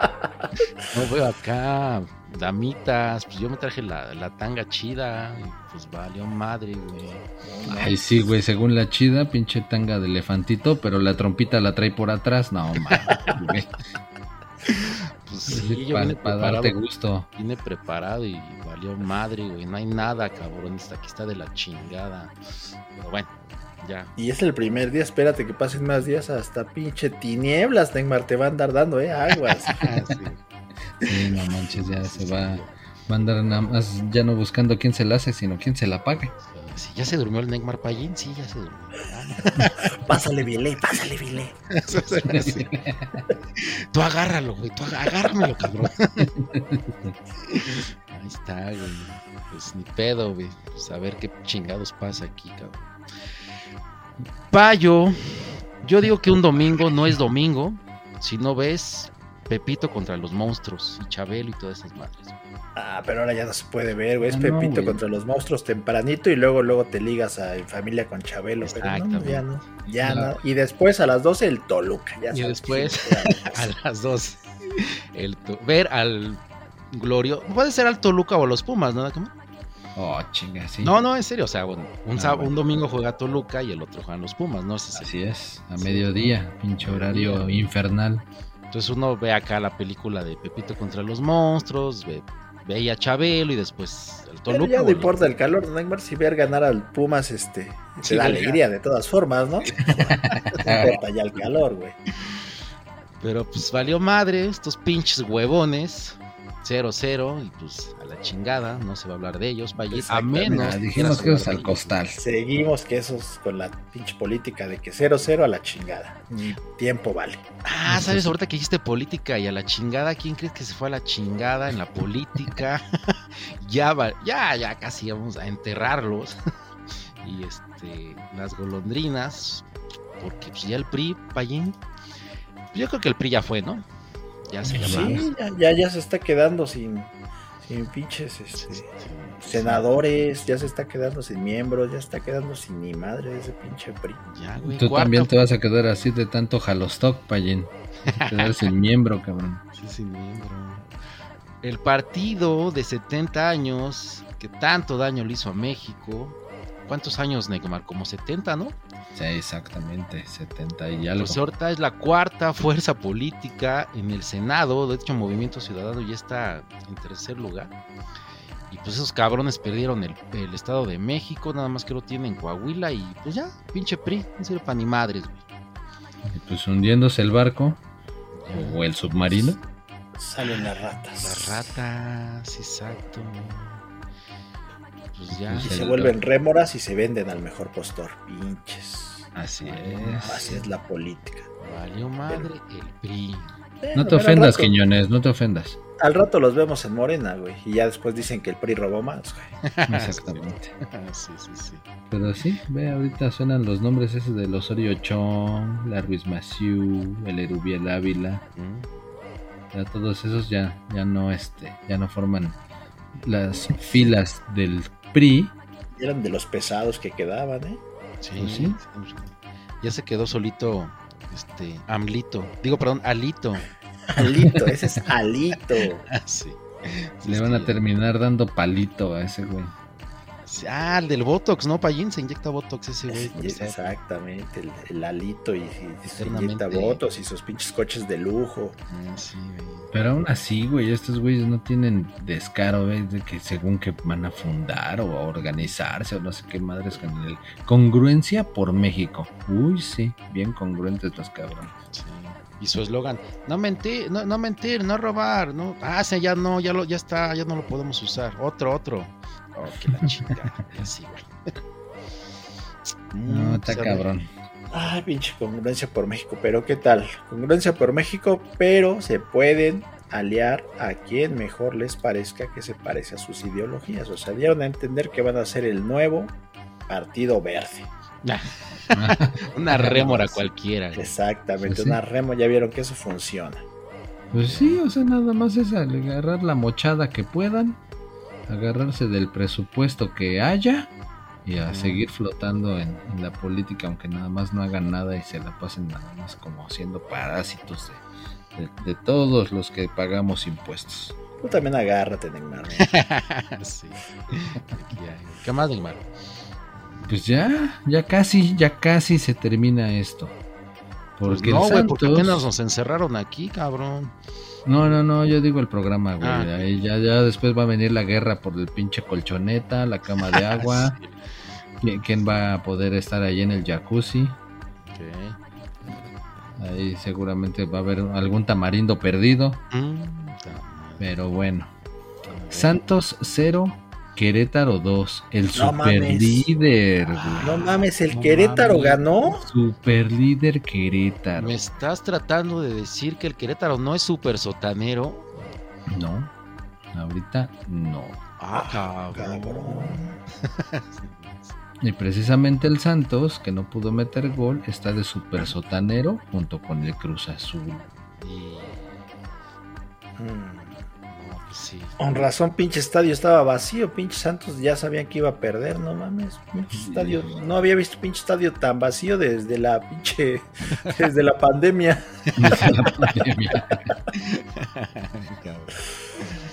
No veo acá damitas, pues yo me traje la, la tanga chida y pues valió madre, güey.
Ay, sí, güey, según la chida, pinche tanga de elefantito, pero la trompita la trae por atrás. No mames.
Pues sí, yo
para
vine preparado,
darte gusto.
vine preparado y valió madre, güey. No hay nada, cabrón, está, aquí está de la chingada. Pero bueno, ya.
Y es el primer día, espérate que pasen más días hasta pinche tinieblas, Neymar, te va a andar dando, eh, aguas.
Sí.
Sí, no manches, ya se va, va a andar nada más ya no buscando quién se la hace, sino quién se la pague.
Sí, ¿Ya se durmió el Neymar Payín? Sí, ya se durmió.
Pásale, Vilé, pásale, Vilé.
Tú agárralo, güey. Tú agárramelo, cabrón. Ahí está, güey. Pues ni pedo, güey. Pues a ver qué chingados pasa aquí, cabrón. Payo, yo digo que un domingo no es domingo si no ves Pepito contra los monstruos y Chabelo y todas esas madres. güey.
Ah, pero ahora ya no se puede ver, güey. Es
Ah, no,
Pepito contra los monstruos tempranito y luego luego te ligas a En familia con Chabelo. Pero no,
Exactamente.
ya no. Ya
Claro.
no. Y después a las 12 el Toluca. Ya
Y después, A las dos. El to- ver al Glorio. Puede ser al Toluca o a los Pumas, ¿no? ¿Cómo?
Oh, chinga, sí.
No, no, en serio. O sea, bueno, un,
Ah, bueno.
un domingo juega Toluca y el otro juegan los Pumas, ¿no? El-
Así es, a
Sí.
mediodía, pinche horario
Mediodía.
infernal.
Entonces uno ve acá la película de Pepito contra los monstruos, ve, ve ahí a Chabelo y después el
Pero
Toluca.
ya
o
no importa el calor, Neymar, si ver ganar al Pumas, este, te
Sí,
da
güey.
alegría de todas formas, ¿no? No importa ya el calor, güey.
Pero pues valió madre, estos pinches huevones. 0-0 y pues a la chingada, no se va a hablar de ellos, vaya, a menos
Ah,
que
dijimos que es
hablar
al
ellos.
costal.
Seguimos que esos con la pinche política de que 0-0 a la chingada. Ni tiempo vale.
Ah, ¿sabes? Ahorita que dijiste política y a la chingada, ¿quién crees que se fue a la chingada en la política? ya, va- ya, ya casi vamos a enterrarlos. y este, las golondrinas, porque pues ya el PRI, Payín, yo creo que el PRI ya fue, ¿no? Ya se
Sí.
ya, ya, ya se está quedando sin, sin pinches este, senadores, ya se está quedando sin miembros, ya se está quedando sin ni madre de ese pinche PRI.
Ya, güey,
Tú también te vas a quedar así de tanto jalostock, Payín. Quedar sin miembro, cabrón.
Sí, sí, miembro. El partido de 70 años que tanto daño le hizo a México. ¿Cuántos años, Neymar? Como 70, ¿no?
Sí, exactamente, 70 y algo.
Pues ahorita es la cuarta fuerza política en el Senado. De hecho, Movimiento Ciudadano ya está en tercer lugar. Y pues esos cabrones perdieron el, el Estado de México, nada más que lo tienen Coahuila y pues ya, pinche PRI, no sirve para ni madres, güey.
Y pues hundiéndose el barco o el submarino.
Salen las ratas.
Las ratas, exacto. Pues ya.
Y
Pues
se
el-
vuelven rémoras y se venden al mejor postor. Pinches.
Así
Así
es.
es la política.
Valió madre el PRI.
Bueno,
No te ofendas,
rato-
Quiñones, no te ofendas.
Al rato los vemos en Morena, güey. Y ya después dicen que el PRI robó más, güey.
Exactamente.
sí, sí, sí.
Pero sí, ve, ahorita suenan los nombres esos del Osorio Chong, la Ruiz Massieu, el Erubiel Ávila.
Mm.
Ya todos esos ya, ya no este, ya no forman las filas del PRI.
Eran de los pesados que quedaban, ¿eh?
Sí,
Pues sí.
Ya se quedó solito, este, Amlito. Digo, perdón, Alito.
Alito, ese es Alito.
Ah, sí.
Le van a terminar dando palito a ese güey.
Ah, el del Botox, ¿no? Pallín se inyecta Botox ese güey.
Exactamente, el, el Alito y, y se
Eternamente.
inyecta votos y sus pinches coches de lujo.
Ah, sí, güey.
Pero aún así, güey, estos güeyes no tienen descaro, güey, de que según que van a fundar o a organizarse o no sé qué madres con el congruencia por México. Uy, sí, bien congruentes los cabrones.
Sí. Y su eslogan, no mentir, no, no mentir, no robar, no. Ah, sí, ya no, ya lo, ya está, ya no lo podemos usar. Otro, otro. Oh, que la chingada. Así, güey.
No,
Mm,
está cabrón.
Ay, pinche congruencia por México, pero ¿qué tal? Congruencia por México, pero se pueden aliar a quien mejor les parezca que se parece a sus ideologías. O sea, dieron a entender que van a ser el nuevo Partido Verde.
Una rémora cualquiera. güey.
Exactamente,
Pues sí.
una remo, ya vieron que eso funciona.
Pues sí, o sea, nada más es agarrar la mochada que puedan, agarrarse del presupuesto que haya y a seguir flotando en, en la política, aunque nada más no hagan nada y se la pasen nada más como siendo parásitos de, de- de todos los que pagamos impuestos.
Tú también agárrate, Neymar.
sí. Aquí hay- ¿Qué más, Neymar?
Pues ya, ya casi, ya casi se termina esto. Porque
Pues no, güey, porque apenas nos encerraron aquí, cabrón.
No, no, no, yo digo el programa, güey.
Ah.
Ahí ya, ya después va a venir la guerra por el pinche colchoneta, la cama de agua.
Sí.
¿Quién, quién va a poder estar ahí en el jacuzzi?
Ok.
Ahí seguramente va a haber algún tamarindo perdido.
Mm,
Pero bueno. Santos 0, Querétaro 2. El
No
super
mames.
líder, güey.
No mames, el
No
Querétaro
mames.
ganó.
Super líder Querétaro.
¿Me estás tratando de decir que el Querétaro no es súper sotanero?
No, ahorita no.
Ah, cabrón.
Y precisamente el Santos, que no pudo meter gol, está de super sotanero junto con el Cruz Azul.
Y...
Mm.
Sí.
Con razón, pinche estadio estaba vacío. Pinche Santos ya sabían que iba a perder, no mames. Pinche estadio, no había visto pinche estadio tan vacío desde la pinche, desde la pandemia.
Desde la pandemia.
Cabrón.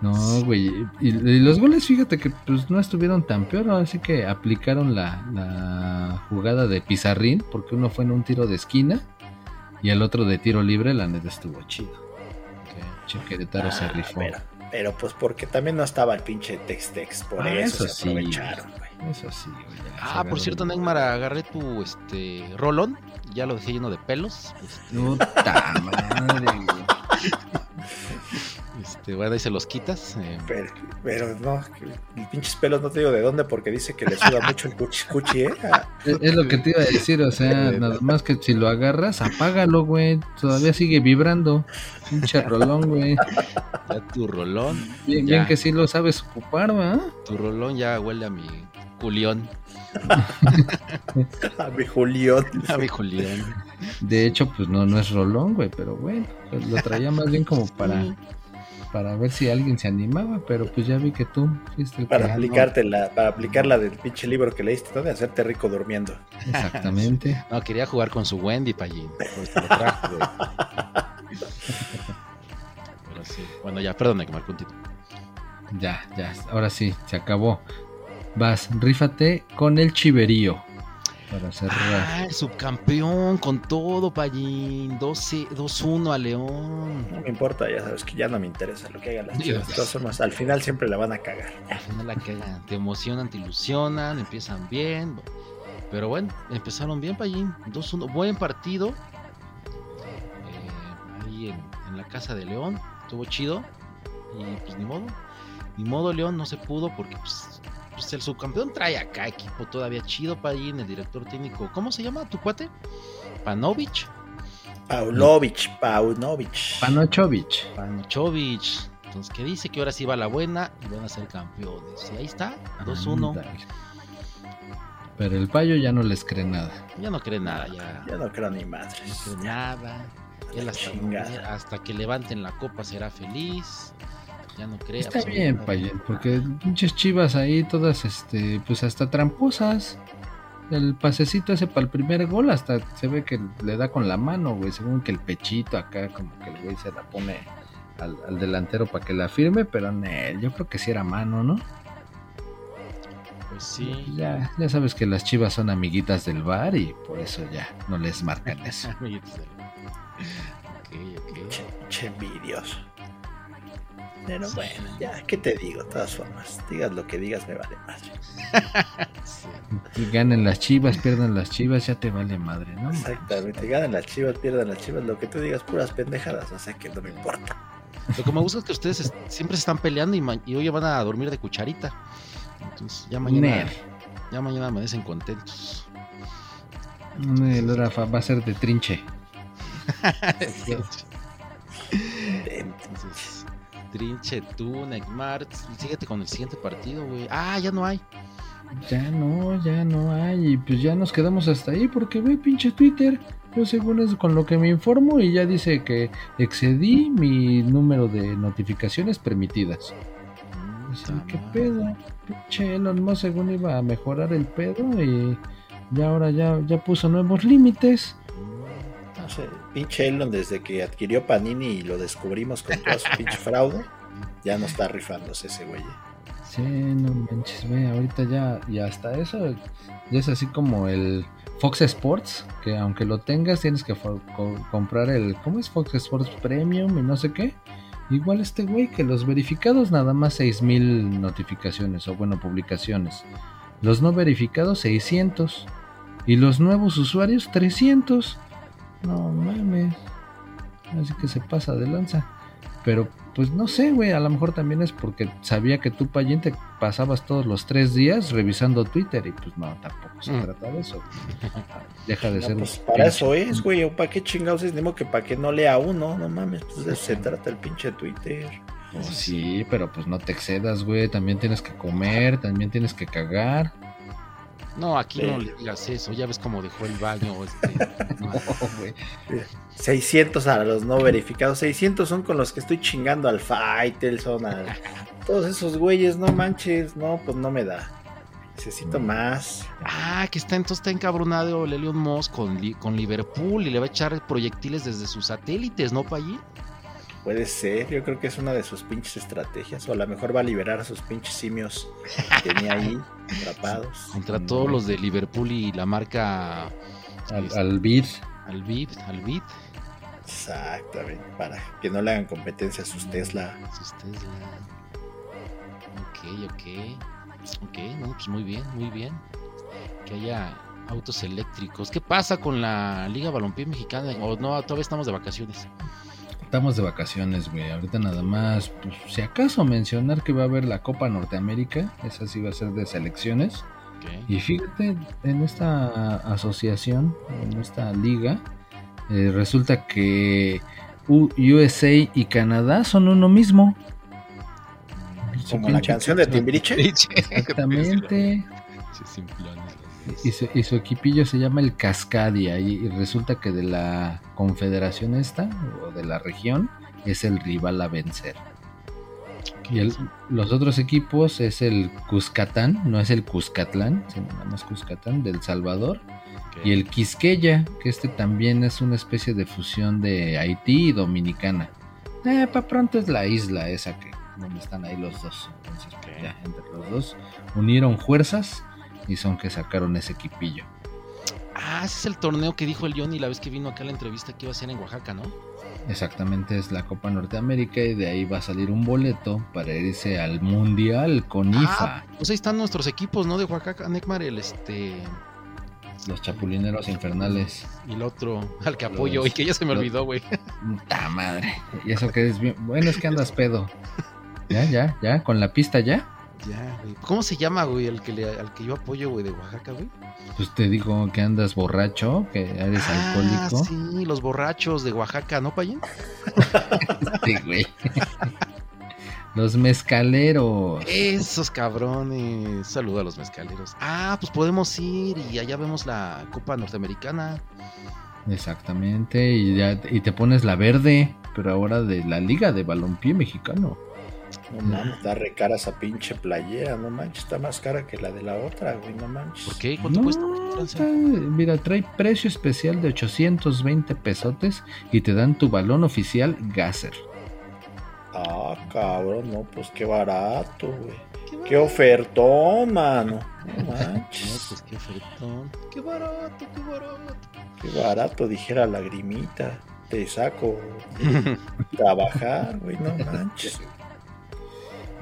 No, güey. Y, y los goles, fíjate que pues no estuvieron tan peor, así que aplicaron la, la jugada de Pizarrín, porque uno fue en un tiro de esquina y el otro de tiro libre, la neta estuvo chido.
Ok.
Che, Querétaro se
Ah,
rifó.
pero, pero pues porque también no estaba el pinche Tex-Tex, por
Ah,
eso,
eso
se
sí.
aprovecharon, güey.
Eso sí, güey. se
Ah, por cierto, Neymar, agarré tu este rolón. Ya lo dejé lleno de pelos. Este,
Puta madre, güey.
Este, bueno, ahí se los quitas. eh,
Pero, pero no, que- el pinches pelos no te digo de dónde porque dice que le suda mucho el cuchi, cuchi, ¿eh? Ah,
Es, es lo que te iba a decir, o sea, nada más que si lo agarras, apágalo, güey. Todavía sigue vibrando. Pinche rolón, güey.
ya tu rolón.
Bien,
Ya.
bien que sí lo sabes ocupar, ¿va?
Tu rolón ya huele a mi Julián.
A mi Julián.
A mi Julián.
De hecho, pues no, no es rolón, güey, pero bueno, pues lo traía más bien como para, para ver si alguien se animaba, pero pues ya vi que tú fuiste el que-
Para aplicarte la, para aplicar la del pinche libro que leíste, ¿no? De hacerte rico durmiendo.
Exactamente.
No, quería jugar con su Wendy, Pallín. Por eso lo trajo, güey. Pero sí. Bueno, ya, perdona que me continúe.
Ya, ya, ahora sí, se acabó. Vas, rífate con el chiverío. Para cerrar.
Ah, el subcampeón con todo, Pallín. 12 2-1 a León.
No me importa, ya sabes que ya no me interesa lo que hagan las chivas. De todas formas, al final siempre la van a cagar.
Al final la cagan. Te emocionan, te ilusionan, empiezan bien. Pero bueno, empezaron bien, Payín. 2-1. Buen partido. Eh, ahí en, en la casa de León. Estuvo chido. Y pues ni modo. Ni modo, León no se pudo porque pues, pues el subcampeón trae acá equipo todavía chido, Payín. El director técnico. ¿Cómo se llama tu cuate? Panovich.
Paunovic, Paunovic.
Panochovich.
Panochovich. Entonces, que dice que ahora sí va la buena y van a ser campeones. Y ahí está, 2-1.
Ándale. Pero el payo ya no les cree nada.
Ya no cree nada, ya.
Ya no creo ni
No
madres.
cree nada. Él hasta, hasta que levanten la copa será feliz. Ya no cree.
Está bien,
absolutamente
Payen,
nada.
porque pinches chivas ahí todas, este, pues hasta tramposas. El pasecito ese para el primer gol hasta se ve que le da con la mano, güey, según que el pechito acá, como que el güey se la pone al, al delantero para que la firme, pero nel, yo creo que sí era mano, ¿no?
Pues sí.
Ya, ya sabes que las chivas son amiguitas del bar y por eso ya no les marcan eso.
Amiguitos del- Ok, ok.
Che, che. Pero bueno, ya, ¿qué te digo? De todas formas, digas lo que digas, me vale madre.
Sí.
Y ganen las chivas, pierdan las chivas, ya te vale madre, ¿no?
Exactamente, ganan las chivas, pierdan las chivas, lo que tú digas, puras pendejadas, o sea que no me importa.
Lo que me gusta es que ustedes es- siempre se están peleando y, y hoy van a dormir de cucharita. Entonces ya mañana, ya mañana amanecen contentos.
Nel, ahora fa- va a ser de trinche.
Entonces, Trinche, tú, Neymar, síguete con el siguiente partido, güey. Ah, ya no hay.
Ya no, ya no hay. Y pues ya nos quedamos hasta ahí porque ve pinche Twitter. Yo según es con lo que me informo y ya dice que excedí mi número de notificaciones permitidas. Así, ¿qué
madre.
pedo? Pinche Elon Musk según iba a mejorar el pedo y ya ahora ya, ya puso nuevos límites.
Sé, pinche Elon desde que adquirió Panini y lo descubrimos con todo su pinche fraude, ya no está rifándose ese güey.
Sí, no manches, ve, ahorita ya, y hasta eso, ya es así como el Fox Sports, que aunque lo tengas tienes que co- comprar el, ¿cómo es Fox Sports Premium y no sé qué? Igual este güey que los verificados nada más 6000 notificaciones o bueno, publicaciones. Los no verificados 600 y los nuevos usuarios 300. No mames. Así que se pasa de lanza. Pero pues no sé, güey, a lo mejor también es porque sabía que tú, Payín, te pasabas todos los tres días revisando Twitter y pues no, tampoco se
Mm.
trata de eso. Deja de
No,
ser...
pues para eso es, güey, o para qué chingados es, ni modo que para que no lea uno, no mames, pues de eso se trata el pinche Twitter.
Pues sí, pero pues no te excedas, güey, también tienes que comer, también tienes que cagar.
No, aquí no le digas eso. Ya ves cómo dejó el baño. Este, no.
güey.
600 a los no verificados, 600 son con los que estoy chingando al Faitelson, a todos esos güeyes, no manches, no, pues no me da. Necesito más.
Ah, que está entonces está encabronado el Elon Musk con, con Liverpool y le va a echar proyectiles desde sus satélites, ¿no, Payín?
Puede ser, yo creo que es una de sus pinches estrategias, o a lo mejor va a liberar a sus pinches simios que tenía ahí atrapados.
Contra
No.
todos los de Liverpool y la marca
Al,
este,
al beat.
Albid, Albid,
Exactamente, para que no le hagan competencia a sus Tesla.
sus Tesla. Ok, ok. Ok, no, pues muy bien, muy bien. Que haya autos eléctricos. ¿Qué pasa con la Liga Balompié Mexicana? O no, todavía estamos de vacaciones.
Estamos de vacaciones, güey. Ahorita nada más, pues, si acaso mencionar que va a haber la Copa Norteamérica, esa sí va a ser de selecciones. Y fíjate, en esta asociación, en esta liga, eh, resulta que USA y Canadá son uno mismo. Su
Como la canción de Timbiriche.
Exactamente. Y su, y su equipillo se llama el Cascadia y, y resulta que de la confederación esta o de la región es el rival a vencer. Y el- los otros equipos es el Cuscatán, no es el Cuscatlán, sino nada más Cuscatán del Salvador. Y el Quisqueya, que este también es una especie de fusión de Haití y Dominicana. Eh, para pronto es la isla esa que donde están ahí los dos. Entonces, ya entre los dos unieron fuerzas y son que sacaron ese equipillo.
Ah, ese es el torneo que dijo el Johnny la vez que vino acá a la entrevista que iba a ser en Oaxaca, ¿no?
Exactamente es la Copa Norteamérica y de ahí va a salir un boleto para irse al Mundial con IFA.
Ah, pues ahí están nuestros equipos, ¿no? De Oaxaca, Necmar, el este.
Los chapulineros infernales.
Y el otro, al que apoyo,
Los-
y que ya se me
los-
olvidó, güey.
Puta madre. Y eso que es bien. Bueno, es que andas pedo. Ya, ya, ya, con la pista ya.
Ya. ¿Cómo se llama, güey, el que le, al que yo apoyo, güey, de Oaxaca, güey?
Pues te digo que andas borracho, que eres
Ah,
alcohólico.
sí, los borrachos de Oaxaca, ¿no, Payín?
Sí, güey. Los mezcaleros.
Esos cabrones. Saludo a los mezcaleros. Ah, pues podemos ir y allá vemos la Copa Norteamericana.
Exactamente. Y ya y te pones la verde, pero ahora de la Liga de Balompié Mexicano.
No mames, da re cara esa pinche playera, no manches, está más cara que la de la otra, güey, no manches.
¿Por qué? ¿Cuánto
No,
cuesta?
está- mira, trae precio especial de 820 pesotes y te dan tu balón oficial Gasser.
Ah, cabrón, no, pues qué barato, güey. Qué ofertón, mano. No
No,
manches.
pues qué ofertón. Qué barato, qué barato.
Qué barato, dijera lagrimita. Te saco trabajar, güey, no manches.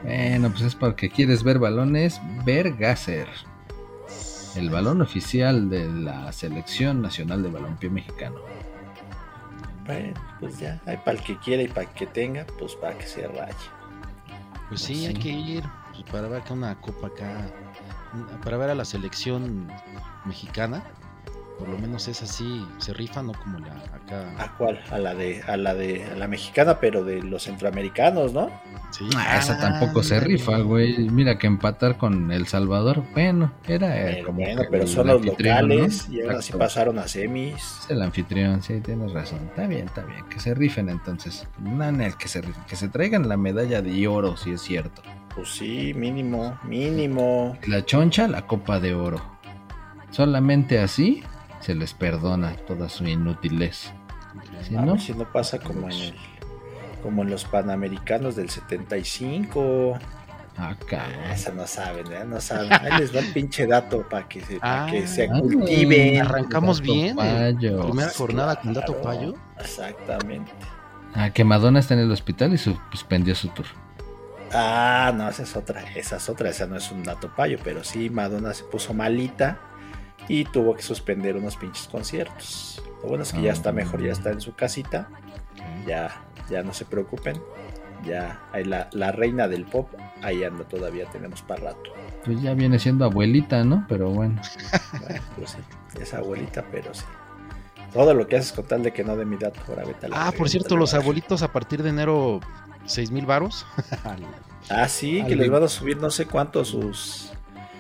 Bueno, pues es porque quieres ver balones, ver Gasser. El balón oficial de la Selección Nacional de Balompié Mexicano.
Bueno, pues ya, hay para el que quiera y para el que tenga, pues para que se raye.
Pues sí,
Sí.
hay que ir pues, para ver acá una copa acá. Para ver a la selección mexicana. Por lo menos es así, se rifa, no como la acá.
¿A cuál? A la de, a la de, a la mexicana, pero de los centroamericanos, ¿no?
Sí.
Ah, esa tampoco se rifa, güey. Mira que empatar con El Salvador, bueno, era eh,
Pero
como
bueno, pero son los
anfitrión, ¿no?
locales y ahora sí pasaron a semis.
Es el anfitrión, sí, tienes razón. Está bien, está bien. Que se rifen entonces. No, no, que se rifen. Que se traigan la medalla de oro, si es cierto.
Pues sí, mínimo, mínimo.
La choncha, la copa de oro. Solamente así se les perdona toda su inutilez. Si
A
no,
si no pasa como en el, como en los panamericanos del 75.
acá.
Ah, esa no saben, ¿eh? No saben. Ahí les va el pinche dato para que se, pa' que
Ah,
se
ah,
cultiven.
Arrancamos bien. eh.
payo.
Primera
Sí,
jornada con dato payo.
Exactamente.
Ah, que Madonna está en el hospital y suspendió su tour.
Ah, no, esa es otra, esa es otra, esa no es un dato payo, pero sí, Madonna se puso malita y tuvo que suspender unos pinches conciertos. Lo bueno es que ya está mejor, ya está en su casita, ya, ya no se preocupen, ya hay la, la reina del pop, ahí anda todavía, tenemos para rato.
Pues ya viene siendo abuelita, ¿no? Pero bueno.
Bueno, pues sí, es abuelita, pero sí. Todo lo que haces con tal de que no dé mi dato, ahora vete a la
Ah, por cierto, los abuelitos a partir de enero, seis mil varos.
Ah, sí, que les van a subir no sé cuánto sus...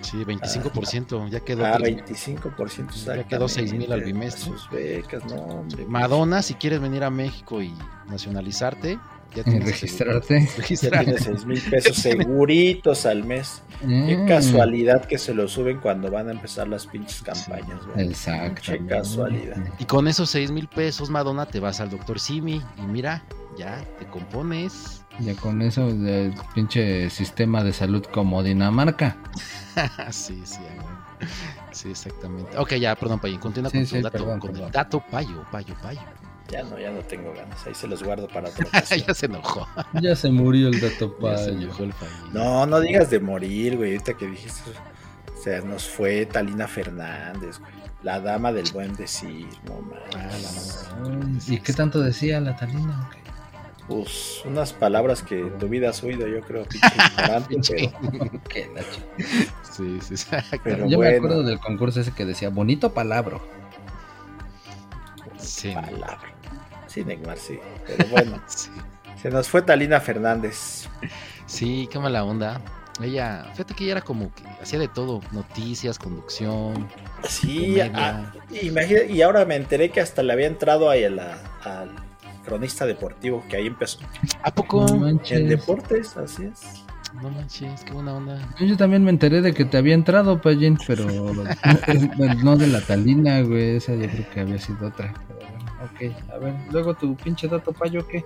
sí, 25%. Ya quedó.
Ah,
tres-
25%
Ya quedó 6,000 al
exactamente,
bimestre.
Sus becas, no, hombre.
Madonna, si quieres venir a México y nacionalizarte, ya tienes que
Registrarte.
Ya
registrarte.
tiene 6 mil pesos seguritos al mes. Qué
Mm,
casualidad que se lo suben cuando van a empezar las pinches campañas. güey.
Exacto.
Qué casualidad.
Y con esos 6 mil pesos, Madonna, te vas al doctor Simi y mira, ya te compones.
Ya con eso, el pinche sistema de salud como Dinamarca.
sí, sí, ah, güey. sí, exactamente. Ok, ya, perdón, Payo, continúa
Sí,
con tu
sí,
dato,
perdón,
con el dato Payo, Payo, Payo.
Ya no, ya no tengo ganas. Ahí se los guardo para otra ocasión.
ya se enojó.
Ya se murió el dato
Ya se
payo.
enojó el Payo.
No, no digas de morir, güey. Ahorita que dijiste. O sea, nos fue Talina Fernández, güey. La dama del buen decir, no
Ah,
mames.
la madre.
¿Y qué tanto decía la Talina?
Pues unas palabras que en tu vida has oído, yo creo, pinche pero,
¿Qué la ch-
Sí, sí, exacto.
pero
Yo me acuerdo del concurso ese que decía bonito palabra.
Sí,
palabra. Sí, Neymar, sí. Pero bueno,
sí.
se nos fue Talina Fernández.
Sí, qué mala onda. Ella, fíjate que ella era como que hacía de todo, noticias, conducción.
Sí,
Comedia.
ah, imagina- y ahora me enteré que hasta le había entrado ahí a la- al cronista deportivo, que ahí empezó.
¿A poco?
No.
En deportes, así es.
No manches, qué buena onda.
Yo también me enteré de que te había entrado, Payín, pero no de la Talina, güey. Esa yo creo que había sido otra. Pero bueno, ok, a ver, luego tu pinche dato payo, ¿qué?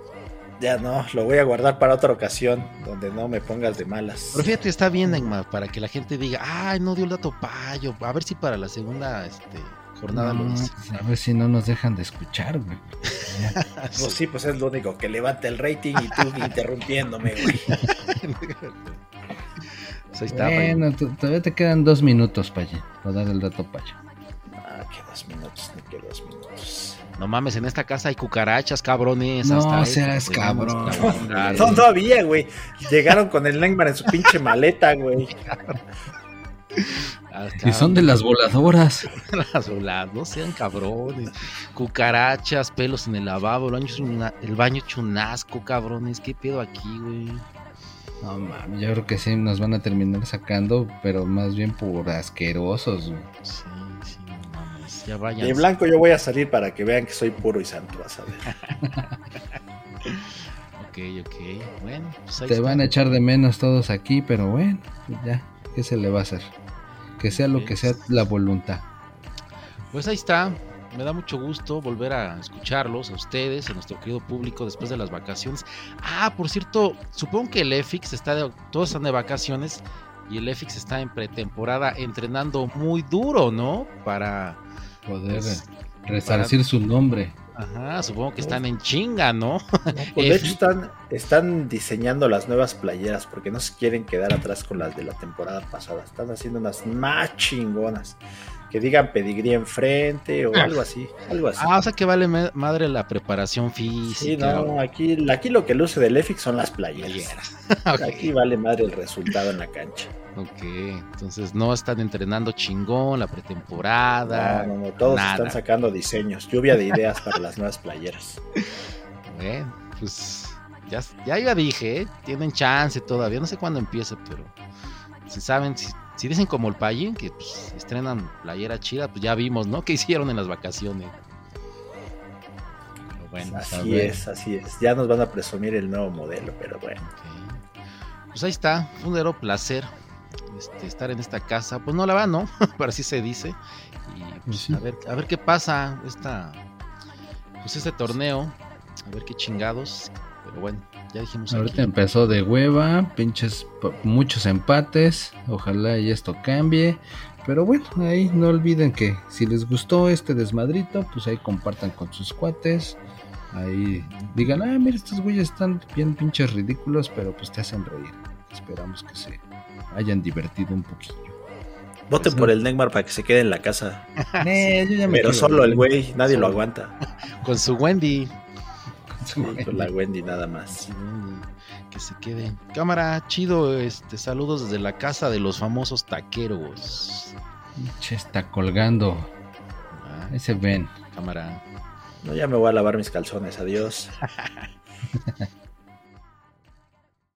Ya no, lo voy a guardar para otra ocasión, donde no me pongas de malas.
Pero fíjate, está bien, Neymar, para que la gente diga, ay, no dio el dato payo. A ver si para la segunda este, jornada lo
No,
dice.
pues, a ver si no nos dejan de escuchar, güey.
Pues sí, pues es lo único, que levanta el rating y tú interrumpiéndome, güey.
Pues ahí está.
Bueno, todavía te quedan dos minutos, Payín, para dar el dato payo.
Ah, que dos minutos, ni que dos minutos.
No mames, en esta casa hay cucarachas, cabrones.
No
hasta
seas cabrón.
No, todavía, güey. Llegaron con el Neymar en su pinche maleta, güey.
Hasta
Y son de las voladoras.
las voladas, no sean cabrones. Cucarachas, pelos en el lavabo, el baño, es una- el baño hecho un asco, cabrones. ¿Qué pedo aquí, güey?
No mames, yo creo que sí nos van a terminar sacando, pero más bien por asquerosos. güey.
Sí, sí, no mames. Ya vayan.
De blanco yo voy a salir para que vean que soy puro y santo, vas a ver.
Ok, ok. Bueno, pues ahí
Te
está.
van a echar de menos todos aquí, pero bueno, ya, ¿qué se le va a hacer? Que sea lo que sea la voluntad.
Pues ahí está. Me da mucho gusto volver a escucharlos, a ustedes, a nuestro querido público después de las vacaciones. Ah, por cierto, supongo que el EFIX está de, todos están de vacaciones y el EFIX está en pretemporada entrenando muy duro, ¿no? Para
Poder
Pues,
resarcir su nombre.
Ajá, supongo que están en chinga, ¿no?
Pues de hecho están, están diseñando las nuevas playeras porque no se quieren quedar atrás con las de la temporada pasada. Están haciendo unas más chingonas. Que digan pedigrí enfrente o algo así. Algo así.
Ah, o sea que vale madre la preparación física.
sí, no, aquí, aquí lo que luce del EFIX son las playeras. Aquí vale madre el resultado en la cancha.
Ok, entonces no están entrenando chingón la pretemporada.
No, no, no, todos
nada.
están sacando diseños, lluvia de ideas para las nuevas playeras.
Bueno, pues ya, ya ya dije, ¿eh? tienen chance todavía, no sé cuándo empiece, pero si saben, si, si dicen como el Payín, que pues, estrenan playera chida, pues ya vimos, ¿no? ¿Qué hicieron en las vacaciones? Pero bueno,
a
Así es, así es. Ya nos van a presumir el nuevo modelo, pero bueno.
Pues ahí está, fue un verdadero placer este, estar en esta casa. Pues no la va, ¿no? Pero así se dice. Y pues,
Sí.
a, ver, a ver qué pasa esta, pues este torneo, a ver qué chingados. Pero bueno, ya dijimos
Ahorita
aquí.
empezó de hueva, pinches, muchos empates. Ojalá y esto cambie. Pero bueno, ahí no olviden que si les gustó este desmadrito, pues ahí compartan con sus cuates. Ahí digan, ah, mira, estos güeyes están bien pinches ridículos, pero pues te hacen reír. Esperamos que se hayan divertido un poquillo.
Voten
Pues,
por el Neymar para que se quede en la casa.
Eh, yo ya me
Pero solo el güey, nadie lo aguanta.
Con su Wendy.
la Wendy nada más.
Que se quede. Cámara, chido, este, saludos desde la casa de los famosos taqueros.
Pinche está colgando.
Ah,
Ahí se ven.
cámara.
No, ya me voy a lavar mis calzones, adiós.